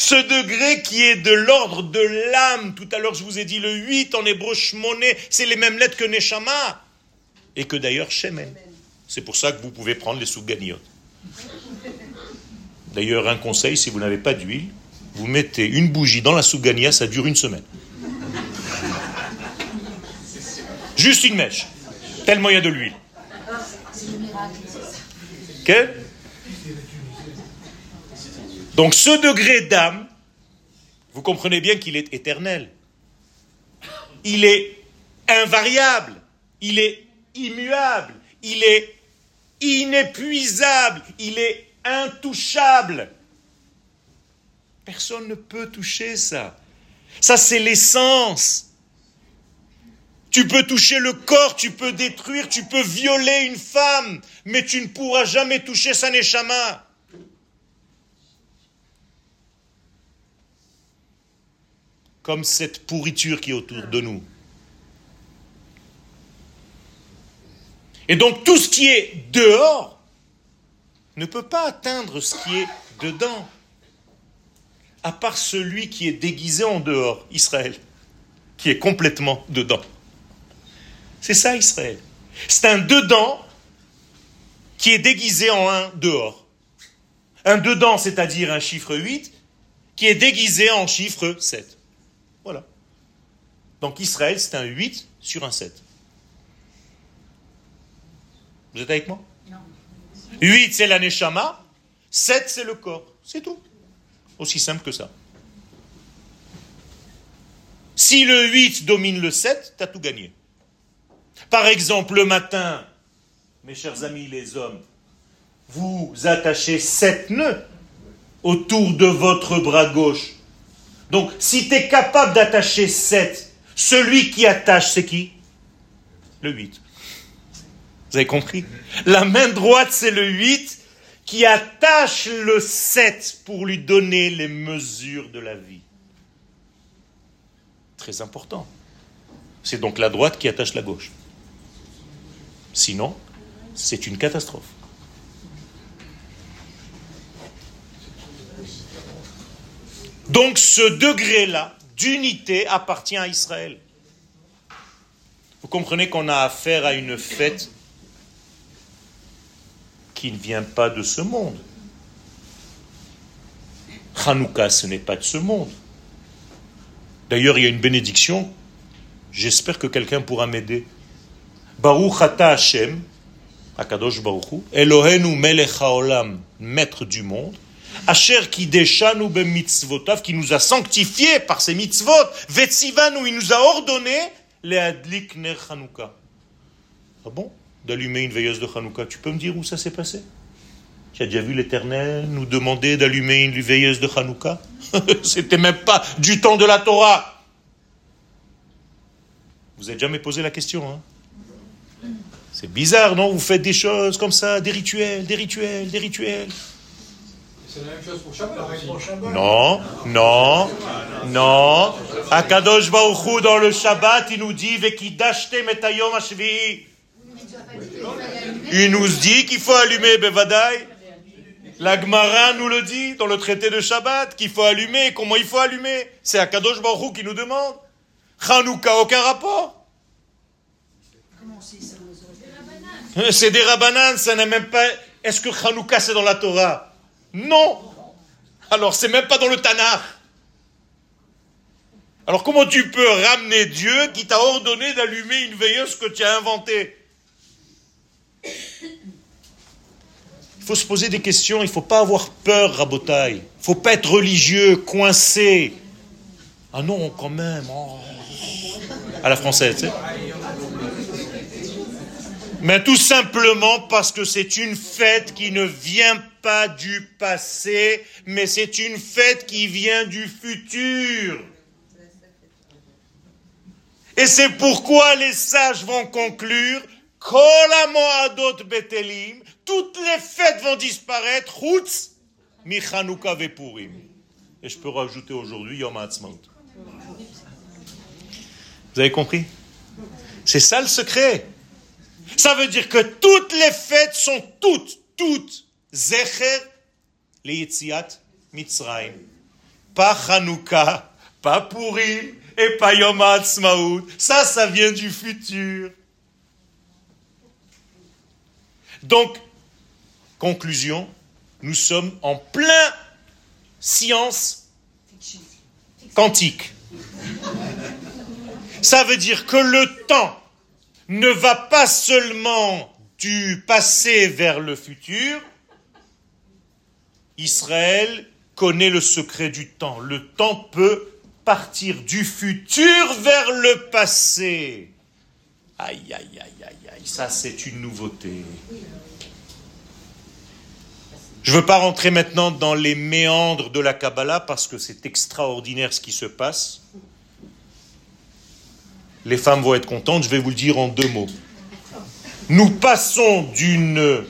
Ce degré qui est de l'ordre de l'âme, tout à l'heure je vous ai dit le 8 en hébreu shmoné, c'est les mêmes lettres que Neshama, et que d'ailleurs Shemen. C'est pour ça que vous pouvez prendre les souganiotes. D'ailleurs, un conseil, si vous n'avez pas d'huile, vous mettez une bougie dans la sougania, ça dure une semaine. Juste une mèche, tellement il y a de l'huile. Donc ce degré d'âme, vous comprenez bien qu'il est éternel. Il est invariable, il est immuable, il est inépuisable, il est intouchable. Personne ne peut toucher ça. Ça, c'est l'essence. Tu peux toucher le corps, tu peux détruire, tu peux violer une femme, mais tu ne pourras jamais toucher sa neshama. Comme cette pourriture qui est autour de nous. Et donc tout ce qui est dehors ne peut pas atteindre ce qui est dedans, à part celui qui est déguisé en dehors, Israël, qui est complètement dedans. C'est ça Israël. C'est un dedans qui est déguisé en un dehors. Un dedans, c'est-à-dire un chiffre 8, qui est déguisé en chiffre 7. Donc Israël, c'est un 8 sur un 7. Vous êtes avec moi? Non. 8, c'est la neshama. 7, c'est le corps. C'est tout. Aussi simple que ça. Si le 8 domine le 7, tu as tout gagné. Par exemple, le matin, mes chers amis les hommes, vous attachez sept nœuds autour de votre bras gauche. Donc, si tu es capable d'attacher sept, celui qui attache, c'est qui? Le 8. Vous avez compris? La main droite, c'est le 8 qui attache le 7 pour lui donner les mesures de la vie. Très important. C'est donc la droite qui attache la gauche. Sinon, c'est une catastrophe. Donc ce degré-là d'unité appartient à Israël. Vous comprenez qu'on a affaire à une fête qui ne vient pas de ce monde. Hanouka, ce n'est pas de ce monde. D'ailleurs, il y a une bénédiction. J'espère que quelqu'un pourra m'aider. Baruch ata Hashem, Akadosh Baruchu, Elohenu melech haolam, maître du monde, Asher kideshanu mitzvotav, qui nous a sanctifiés par ses mitzvot, Vetsivanu, il nous a ordonné les adlik ner Chanukah. Ah bon? D'allumer une veilleuse de Hanouka. Tu peux me dire où ça s'est passé? Tu as déjà vu l'Éternel nous demander d'allumer une veilleuse de Hanouka? C'était même pas du temps de la Torah. Vous n'avez jamais posé la question, hein? C'est bizarre, non? Vous faites des choses comme ça, des rituels, des rituels, des rituels. C'est la même chose pour Shabbat. Non, non, non. Akadosh Baruchou dans le Shabbat, il nous dit Vekidashte metayom ashvi. Il nous dit qu'il faut allumer Bevadai. La Gemara nous le dit dans le traité de Shabbat qu'il faut allumer. Comment il faut allumer? C'est Akadosh Baruch qui nous demande. Hanouka, aucun rapport. C'est des rabananes, ça n'est même pas. Est-ce que Hanouka c'est dans la Torah? Non. Alors c'est même pas dans le Tanakh. Alors comment tu peux ramener Dieu qui t'a ordonné d'allumer une veilleuse que tu as inventée? Il faut se poser des questions, il faut pas avoir peur, Rabotaille. Il faut pas être religieux, coincé. Ah non, quand même. Oh. À la française. Mais tout simplement parce que c'est une fête qui ne vient pas du passé, mais c'est une fête qui vient du futur. Et c'est pourquoi les sages vont conclure Betelim, toutes les fêtes vont disparaître, Hutz, Michanuka Vepurim. Et je peux rajouter aujourd'hui Yom Ha'atzmaut. Vous avez compris? C'est ça le secret. Ça veut dire que toutes les fêtes sont toutes, toutes, Zecher, les Mitzrayim. Pas Hanouka, pas Purim et pas Yom Ha'atzmaut. Ça, ça vient du futur. Donc, conclusion, nous sommes en plein science quantique. Ça veut dire que le temps ne va pas seulement du passé vers le futur. Israël connaît le secret du temps. Le temps peut partir du futur vers le passé. Aïe, aïe, aïe, aïe, aïe, ça c'est une nouveauté. Je ne veux pas rentrer maintenant dans les méandres de la Kabbalah parce que c'est extraordinaire ce qui se passe. Les femmes vont être contentes, je vais vous le dire en deux mots. Nous passons d'une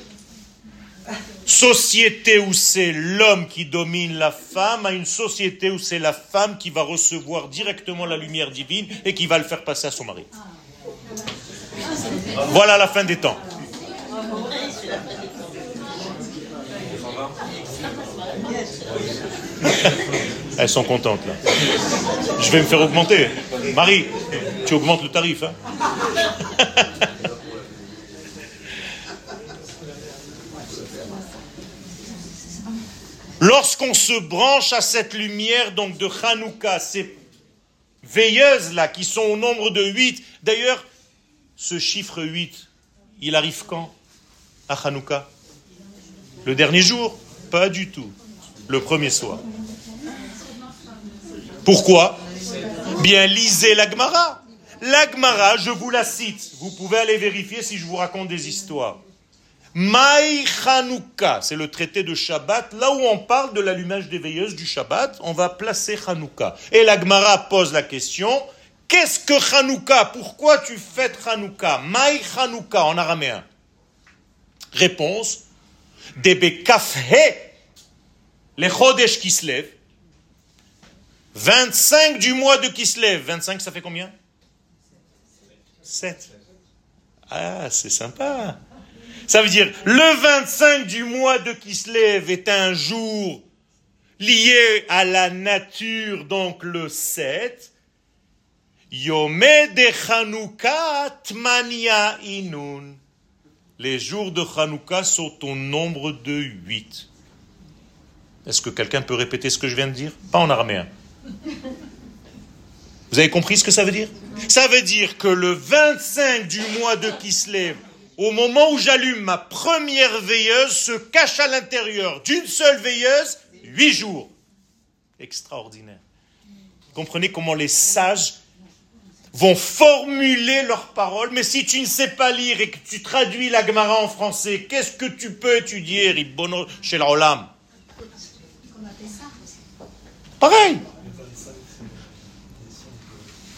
société où c'est l'homme qui domine la femme à une société où c'est la femme qui va recevoir directement la lumière divine et qui va le faire passer à son mari. Voilà la fin des temps. Elles sont contentes là. Je vais me faire augmenter. Marie, tu augmentes le tarif. Hein Lorsqu'on se branche à cette lumière donc de Hanouka, ces veilleuses là qui sont au nombre de 8, d'ailleurs, ce chiffre 8, il arrive quand À Hanouka? Le dernier jour? Pas du tout. Le premier soir. Pourquoi? Bien, lisez l'Agmara. L'Agmara, je vous la cite. Vous pouvez aller vérifier si je vous raconte des histoires. Maï Hanouka, c'est le traité de Shabbat. Là où on parle de l'allumage des veilleuses du Shabbat, on va placer Hanouka. Et la Gemara pose la question Qu'est-ce que Hanouka Pourquoi tu fêtes Hanouka Maï Hanouka en araméen. Réponse Debe Kafhe, les Chodesh Kislev, 25 du mois de Kislev. 25, ça fait combien? 7. Ah, c'est sympa. Ça veut dire, le 25 du mois de Kislev est un jour lié à la nature, donc le 7. Yome de Tmania Inun. Les jours de Chanukah sont au nombre de 8. Est-ce que quelqu'un peut répéter ce que je viens de dire? Pas en araméen. Vous avez compris ce que ça veut dire? Ça veut dire que le 25 du mois de Kislev, au moment où j'allume ma première veilleuse, se cache à l'intérieur d'une seule veilleuse huit jours. Extraordinaire. Comprenez comment les sages vont formuler leurs paroles, mais si tu ne sais pas lire et que tu traduis la Gemara en français, qu'est-ce que tu peux étudier, Ribono, chez l'Olam Pareil.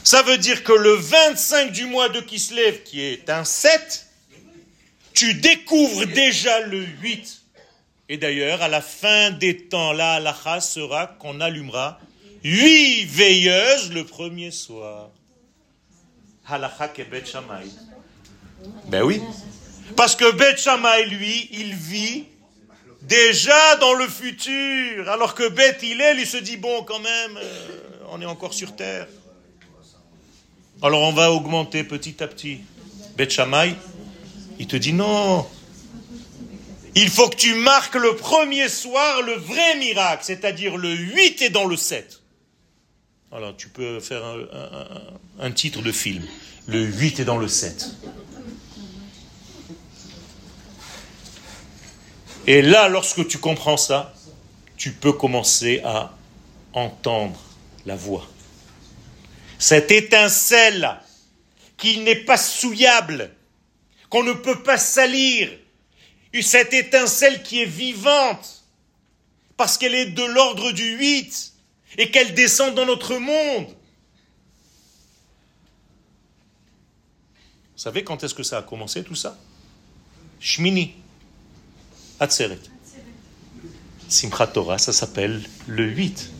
Ça veut dire que le 25 du mois de Kislev, qui est un 7, tu découvres déjà le 8. Et d'ailleurs, à la fin des temps, la halakha sera qu'on allumera huit veilleuses le premier soir. Halakha ke Bet Ben oui. Parce que Bet lui, il vit déjà dans le futur. Alors que Bet il est, il se dit, bon, quand même, euh, on est encore sur terre. Alors on va augmenter petit à petit. Bet il te dit non. Il faut que tu marques le premier soir le vrai miracle, c'est-à-dire le 8 et dans le 7. Alors tu peux faire un, titre de film. Le 8 est dans le 7. Et là, lorsque tu comprends ça, tu peux commencer à entendre la voix. Cette étincelle qui n'est pas souillable, qu'on ne peut pas salir, cette étincelle qui est vivante, parce qu'elle est de l'ordre du 8 et qu'elle descend dans notre monde. Vous savez quand est-ce que ça a commencé tout ça? Shmini, Atzeret. Simchat Torah, ça s'appelle le 8.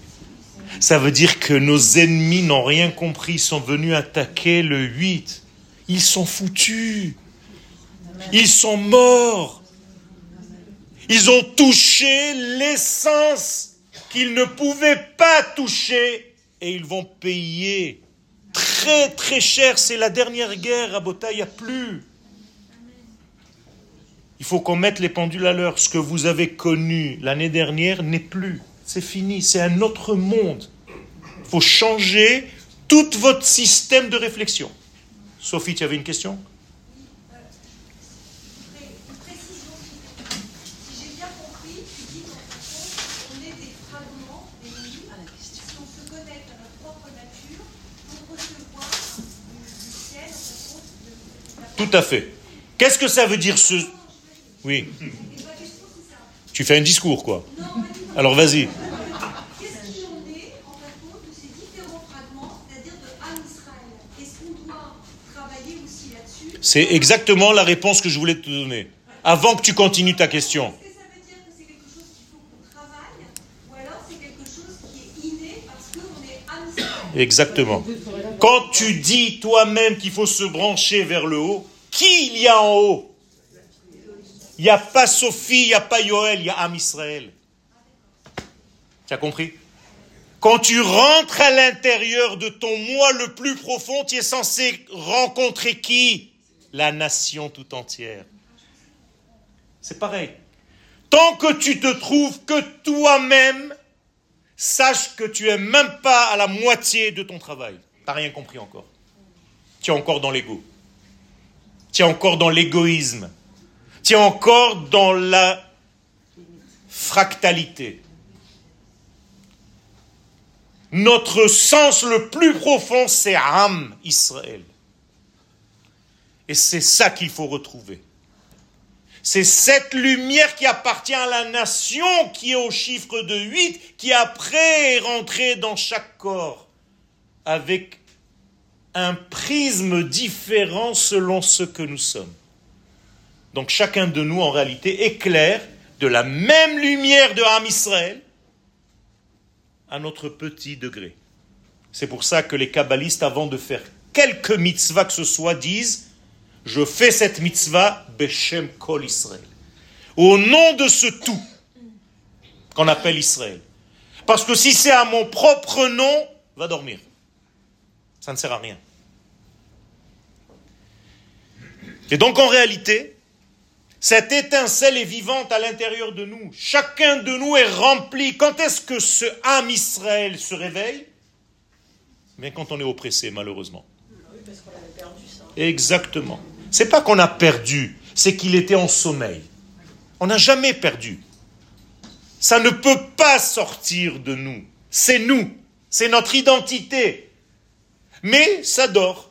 Ça veut dire que nos ennemis n'ont rien compris, sont venus attaquer le 8. Ils sont foutus. Ils sont morts. Ils ont touché l'essence qu'ils ne pouvaient pas toucher et ils vont payer très très cher. C'est la dernière guerre à il n'y a plus. Il faut qu'on mette les pendules à l'heure. Ce que vous avez connu l'année dernière n'est plus. C'est fini. C'est un autre monde. Il faut changer tout votre système de réflexion. Sophie, tu avais une question? À fait. Qu'est-ce que ça veut dire ce... Oui. Tu fais un discours, quoi. Alors vas-y. C'est exactement la réponse que je voulais te donner. Avant que tu continues ta question. Exactement. Quand tu dis toi-même qu'il faut se brancher vers le haut, qui il y a en haut? Il n'y a pas Sophie, il n'y a pas Yoël, il y a Am Israël. Tu as compris? Quand tu rentres à l'intérieur de ton moi le plus profond, tu es censé rencontrer qui? La nation tout entière. C'est pareil. Tant que tu te trouves que toi-même, sache que tu es même pas à la moitié de ton travail. Tu n'as rien compris encore. Tu es encore dans l'ego. Tu es encore dans l'égoïsme. Tu es encore dans la fractalité. Notre sens le plus profond, c'est Am Israël. Et c'est ça qu'il faut retrouver. C'est cette lumière qui appartient à la nation qui est au chiffre de 8, qui après est rentrée dans chaque corps avec un prisme différent selon ce que nous sommes. Donc chacun de nous en réalité éclaire de la même lumière de Ham Israël à notre petit degré. C'est pour ça que les kabbalistes, avant de faire quelque mitzvah que ce soit, disent Je fais cette mitzvah Beshem Kol Israël. Au nom de ce tout qu'on appelle Israël. Parce que si c'est à mon propre nom, va dormir. Ça ne sert à rien. Et donc en réalité, cette étincelle est vivante à l'intérieur de nous. Chacun de nous est rempli. Quand est-ce que ce âme Israël se réveille? Mais quand on est oppressé, malheureusement. Exactement. C'est pas qu'on a perdu, c'est qu'il était en sommeil. On n'a jamais perdu. Ça ne peut pas sortir de nous. C'est nous. C'est notre identité. Mais ça dort.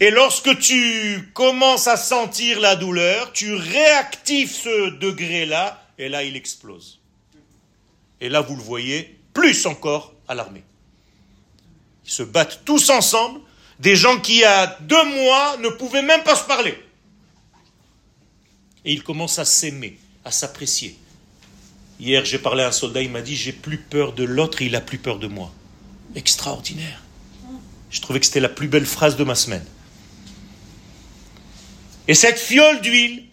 Et lorsque tu commences à sentir la douleur, tu réactives ce degré-là, et là, il explose. Et là, vous le voyez, plus encore à l'armée. Ils se battent tous ensemble, des gens qui, il y a deux mois, ne pouvaient même pas se parler. Et ils commencent à s'aimer, à s'apprécier. Hier, j'ai parlé à un soldat, il m'a dit, j'ai plus peur de l'autre il a plus peur de moi. Extraordinaire. Je trouvais que c'était la plus belle phrase de ma semaine. Et cette fiole d'huile,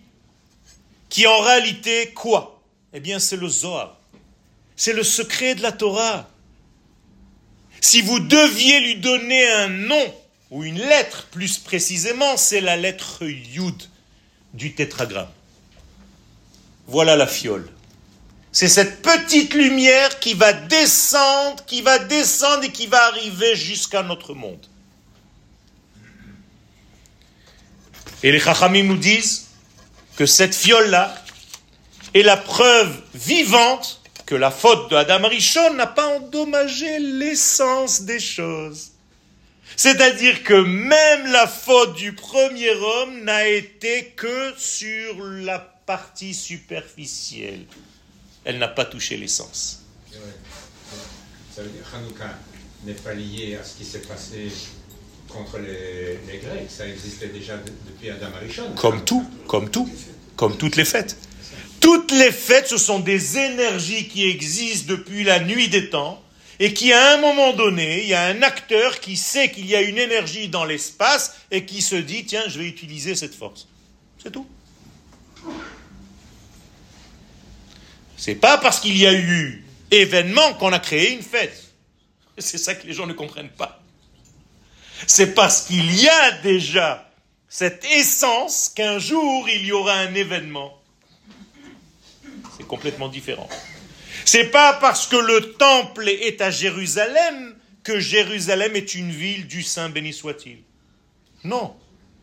qui en réalité quoi? Eh bien, c'est le Zohar. C'est le secret de la Torah. Si vous deviez lui donner un nom ou une lettre, plus précisément, c'est la lettre Yud du tétragramme. Voilà la fiole. C'est cette petite lumière qui va descendre, qui va descendre et qui va arriver jusqu'à notre monde. Et les Chachamim nous disent que cette fiole-là est la preuve vivante que la faute de Adam Rishon n'a pas endommagé l'essence des choses. C'est-à-dire que même la faute du premier homme n'a été que sur la partie superficielle. Elle n'a pas touché l'essence. Ça veut dire que Hanouka n'est pas lié à ce qui s'est passé contre les, Grecs. Ça existait déjà depuis Adam Arishon. Comme tout, comme tout, comme toutes les fêtes. Toutes les fêtes, ce sont des énergies qui existent depuis la nuit des temps et qui, à un moment donné, il y a un acteur qui sait qu'il y a une énergie dans l'espace et qui se dit, tiens, je vais utiliser cette force. C'est tout. C'est pas parce qu'il y a eu événement qu'on a créé une fête. C'est ça que les gens ne comprennent pas. C'est parce qu'il y a déjà cette essence qu'un jour il y aura un événement. C'est complètement différent. C'est pas parce que le temple est à Jérusalem que Jérusalem est une ville du Saint béni soit-il. Non,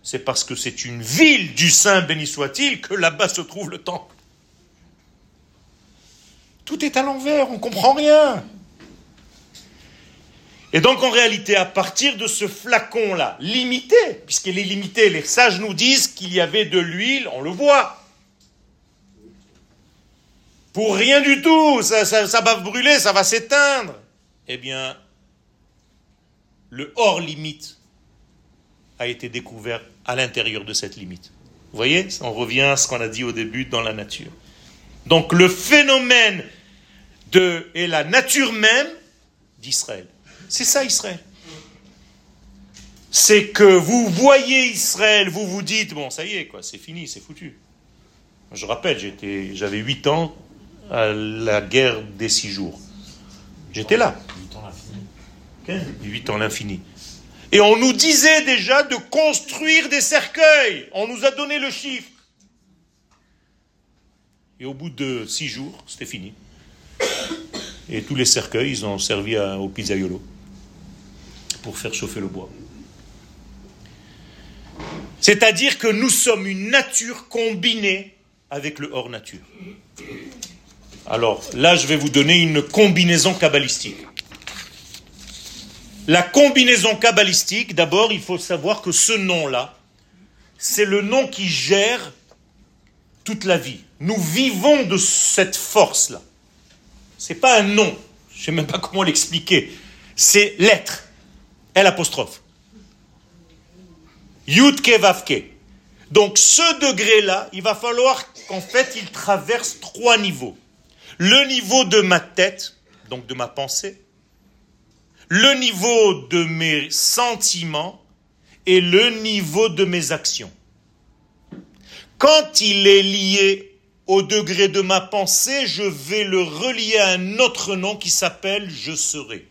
c'est parce que c'est une ville du Saint béni soit-il que là-bas se trouve le temple. Tout est à l'envers, on ne comprend rien. Et donc en réalité, à partir de ce flacon-là, limité, puisqu'il est limité, les sages nous disent qu'il y avait de l'huile, on le voit. Pour rien du tout, ça, ça va brûler, ça va s'éteindre. Eh bien, le hors limite a été découvert à l'intérieur de cette limite. Vous voyez, on revient à ce qu'on a dit au début dans la nature. Donc le phénomène de, et la nature même d'Israël. C'est ça Israël. C'est que vous voyez Israël, vous vous dites, bon, ça y est, quoi, c'est fini, c'est foutu. Je rappelle, j'étais, j'avais 8 ans à la guerre des 6 jours. J'étais là. 8 ans l'infini. 8 ans l'infini. Et on nous disait déjà de construire des cercueils. On nous a donné le chiffre. Et au bout de 6 jours, c'était fini. Et tous les cercueils, ils ont servi au pizzaiolo pour faire chauffer le bois. C'est-à-dire que nous sommes une nature combinée avec le hors nature. Alors là, je vais vous donner une combinaison kabbalistique. La combinaison kabbalistique, d'abord, il faut savoir que ce nom-là, c'est le nom qui gère toute la vie. Nous vivons de cette force-là. Ce n'est pas un nom. Je sais même pas comment l'expliquer. C'est l'être. L apostrophe. Yudke Vavke. Donc ce degré-là, il va falloir qu'en fait il traverse trois niveaux. Le niveau de ma tête, donc de ma pensée, le niveau de mes sentiments et le niveau de mes actions. Quand il est lié au degré de ma pensée, je vais le relier à un autre nom qui s'appelle je serai.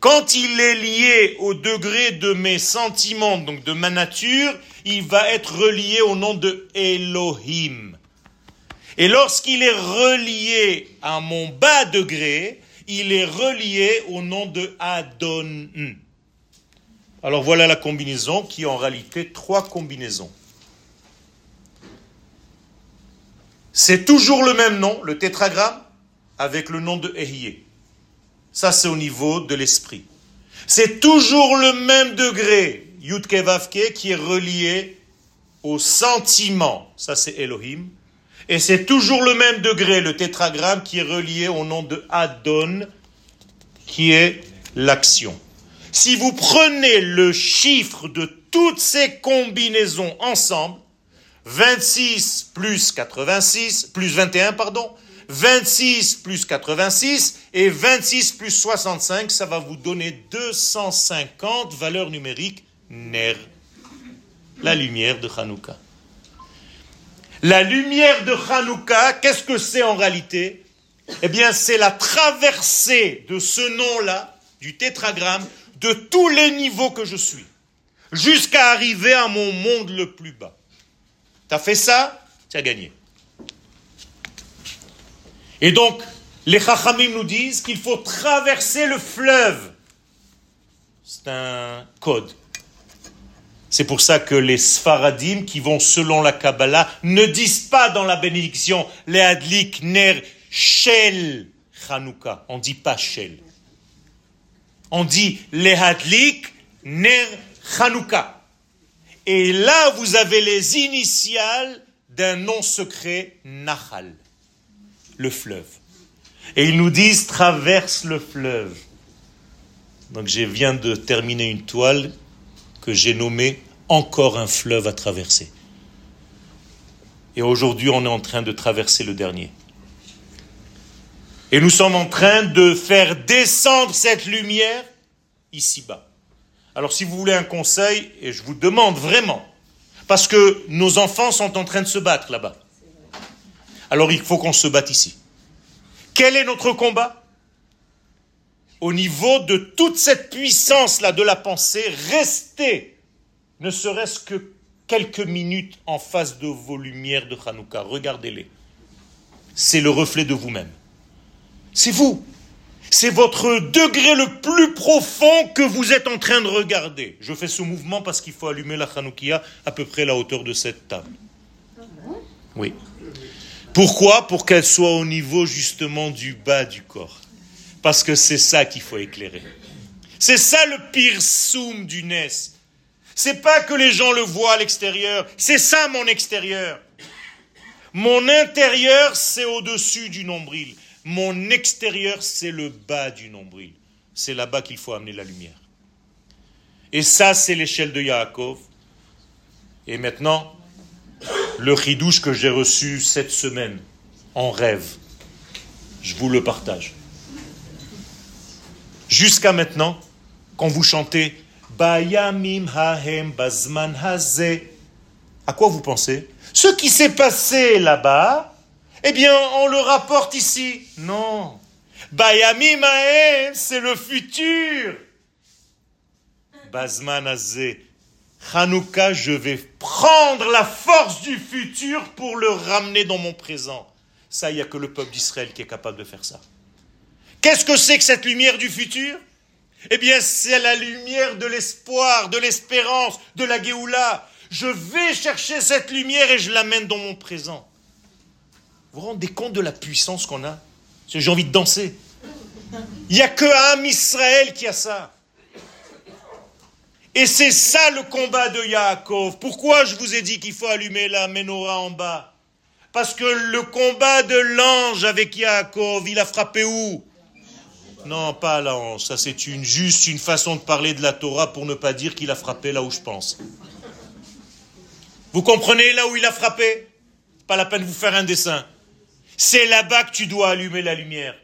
Quand il est lié au degré de mes sentiments, donc de ma nature, il va être relié au nom de Elohim. Et lorsqu'il est relié à mon bas degré, il est relié au nom de Adon. Alors voilà la combinaison qui est en réalité trois combinaisons. C'est toujours le même nom, le tétragramme, avec le nom de Ehiyé. Ça, c'est au niveau de l'esprit. C'est toujours le même degré, Yudke Vavke, qui est relié au sentiment. Ça, c'est Elohim. Et c'est toujours le même degré, le tétragramme, qui est relié au nom de Adon, qui est l'action. Si vous prenez le chiffre de toutes ces combinaisons ensemble, 26 plus 86, plus 21, pardon, 26 plus 86 et 26 plus 65, ça va vous donner 250 valeurs numériques NER, la lumière de Hanouka. La lumière de Hanouka, qu'est-ce que c'est en réalité? Eh bien, c'est la traversée de ce nom-là, du tétragramme, de tous les niveaux que je suis, jusqu'à arriver à mon monde le plus bas. Tu as fait ça, tu as gagné. Et donc, les Chachamim nous disent qu'il faut traverser le fleuve. C'est un code. C'est pour ça que les Sfaradim qui vont selon la Kabbalah ne disent pas dans la bénédiction les Adlik Ner Shel Chanukah. On dit pas Shel. On dit les Hadlik Ner Chanukah. Et là, vous avez les initiales d'un nom secret, Nahal le fleuve. Et ils nous disent traverse le fleuve. Donc je viens de terminer une toile que j'ai nommée Encore un fleuve à traverser. Et aujourd'hui, on est en train de traverser le dernier. Et nous sommes en train de faire descendre cette lumière ici-bas. Alors si vous voulez un conseil, et je vous demande vraiment, parce que nos enfants sont en train de se battre là-bas. Alors il faut qu'on se batte ici. Quel est notre combat? Au niveau de toute cette puissance-là de la pensée, restez, ne serait-ce que quelques minutes en face de vos lumières de Hanouka. Regardez-les. C'est le reflet de vous-même. C'est vous. C'est votre degré le plus profond que vous êtes en train de regarder. Je fais ce mouvement parce qu'il faut allumer la Hanoukia à peu près la hauteur de cette table. Oui. Pourquoi? Pour qu'elle soit au niveau justement du bas du corps. Parce que c'est ça qu'il faut éclairer. C'est ça le pire soum du NES. C'est pas que les gens le voient à l'extérieur, c'est ça mon extérieur. Mon intérieur, c'est au-dessus du nombril. Mon extérieur, c'est le bas du nombril. C'est là-bas qu'il faut amener la lumière. Et ça, c'est l'échelle de Yaakov. Et maintenant, le ridouche que j'ai reçu cette semaine en rêve. Je vous le partage. Jusqu'à maintenant, quand vous chantez Bayamim Hahem Bazman Haze, à quoi vous pensez? Ce qui s'est passé là-bas, eh bien, on le rapporte ici. Non. Bayamim Hahem, c'est le futur. Bazman Haze, Hanouka, je vais prendre la force du futur pour le ramener dans mon présent. Ça, il n'y a que le peuple d'Israël qui est capable de faire ça. Qu'est-ce que c'est que cette lumière du futur? Eh bien, c'est la lumière de l'espoir, de l'espérance, de la Géoula. Je vais chercher cette lumière et je l'amène dans mon présent. Vous vous rendez compte de la puissance qu'on a? J'ai envie de danser. Il n'y a que un Israël qui a ça. Et c'est ça le combat de Yaakov. Pourquoi je vous ai dit qu'il faut allumer la menorah en bas? Parce que le combat de l'ange avec Yaakov, il a frappé où? Non, pas l'ange. Ça, c'est juste une façon de parler de la Torah pour ne pas dire qu'il a frappé là où je pense. Vous comprenez là où il a frappé? Pas la peine de vous faire un dessin. C'est là-bas que tu dois allumer la lumière.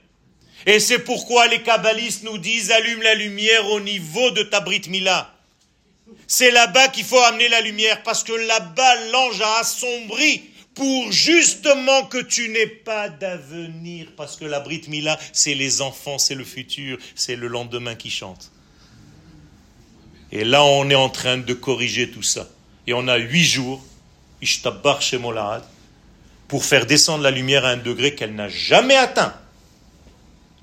Et c'est pourquoi les kabbalistes nous disent allume la lumière au niveau de ta Brit Mila. C'est là-bas qu'il faut amener la lumière parce que là-bas l'ange a assombri pour justement que tu n'aies pas d'avenir parce que la Brit Mila c'est les enfants, c'est le futur, c'est le lendemain qui chante. Et là on est en train de corriger tout ça. Et on a huit jours, Ishtabar pour faire descendre la lumière à un degré qu'elle n'a jamais atteint.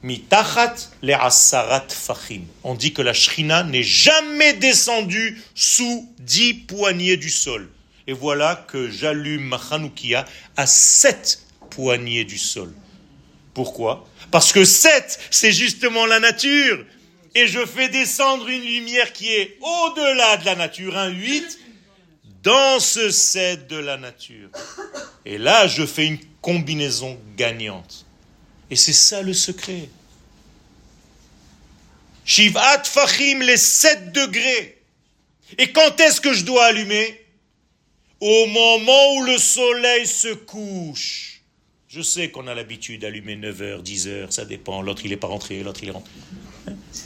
Mitachat le asarat fachim. On dit que la shrina n'est jamais descendue sous dix poignées du sol. Et voilà que j'allume ma chanoukia à sept poignées du sol. Pourquoi? Parce que sept, c'est justement la nature. Et je fais descendre une lumière qui est au-delà de la nature, un huit, dans ce sept de la nature. Et là, je fais une combinaison gagnante. Et c'est ça le secret. Shivat Fachim, les 7 degrés. Et quand est-ce que je dois allumer? Au moment où le soleil se couche. Je sais qu'on a l'habitude d'allumer 9h, 10h, ça dépend. L'autre, il n'est pas rentré, l'autre, il est rentré.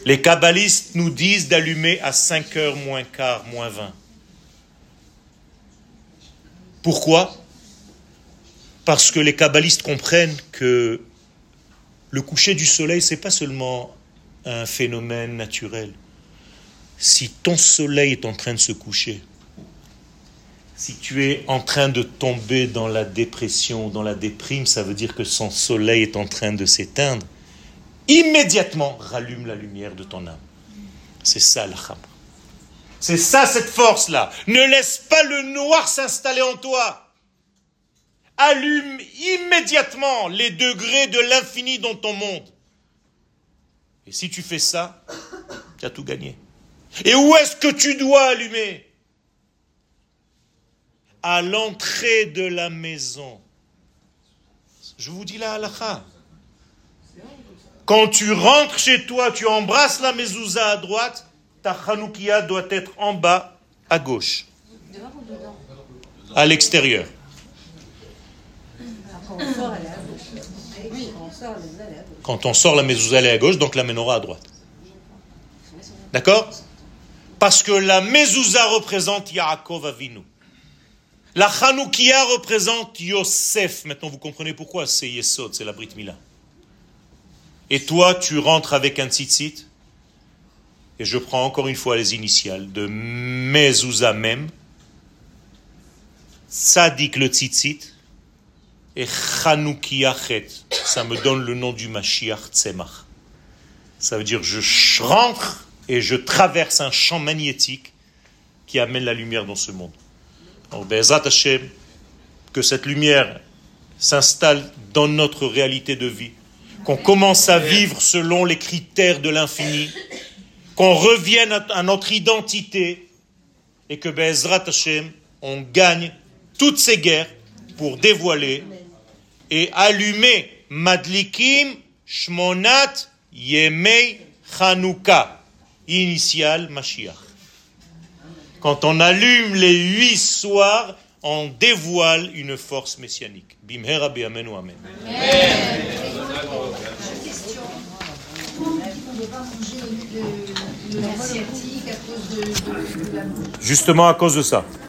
Les kabbalistes nous disent d'allumer à 5h moins quart, moins 20. Pourquoi? Parce que les kabbalistes comprennent que le coucher du soleil, c'est pas seulement un phénomène naturel. Si ton soleil est en train de se coucher, si tu es en train de tomber dans la dépression, dans la déprime, ça veut dire que son soleil est en train de s'éteindre. Immédiatement, rallume la lumière de ton âme. C'est ça le khamr. C'est ça cette force-là. Ne laisse pas le noir s'installer en toi. Allume immédiatement les degrés de l'infini dans ton monde. Et si tu fais ça, tu as tout gagné. Et où est-ce que tu dois allumer? À l'entrée de la maison. Je vous dis la halakha. Quand tu rentres chez toi, tu embrasses la mezouza à droite, ta chanoukia doit être en bas, à gauche. À l'extérieur. Quand on sort la mezouza, est à gauche, donc la menorah à droite. D'accord? Parce que la mezouza représente Yaakov Avinu. La Chanoukia représente Yosef. Maintenant, vous comprenez pourquoi c'est Yesod, c'est la Brit Mila. Et toi, tu rentres avec un tzitzit, et je prends encore une fois les initiales de Mezouza même, Tzadik le tzitzit, et Chanoukiachet. Ça me donne le nom du Mashiach Tzemach. Ça veut dire je rentre et je traverse un champ magnétique qui amène la lumière dans ce monde. Alors, que cette lumière s'installe dans notre réalité de vie, qu'on commence à vivre selon les critères de l'infini, qu'on revienne à notre identité et que Bezrat Hashem, on gagne toutes ces guerres pour dévoiler et allumer Madlikim Shmonat Yemei Chanukah, initial Mashiach. Quand on allume les huit soirs, on dévoile une force messianique. Bimhera Amen. Justement à cause de ça.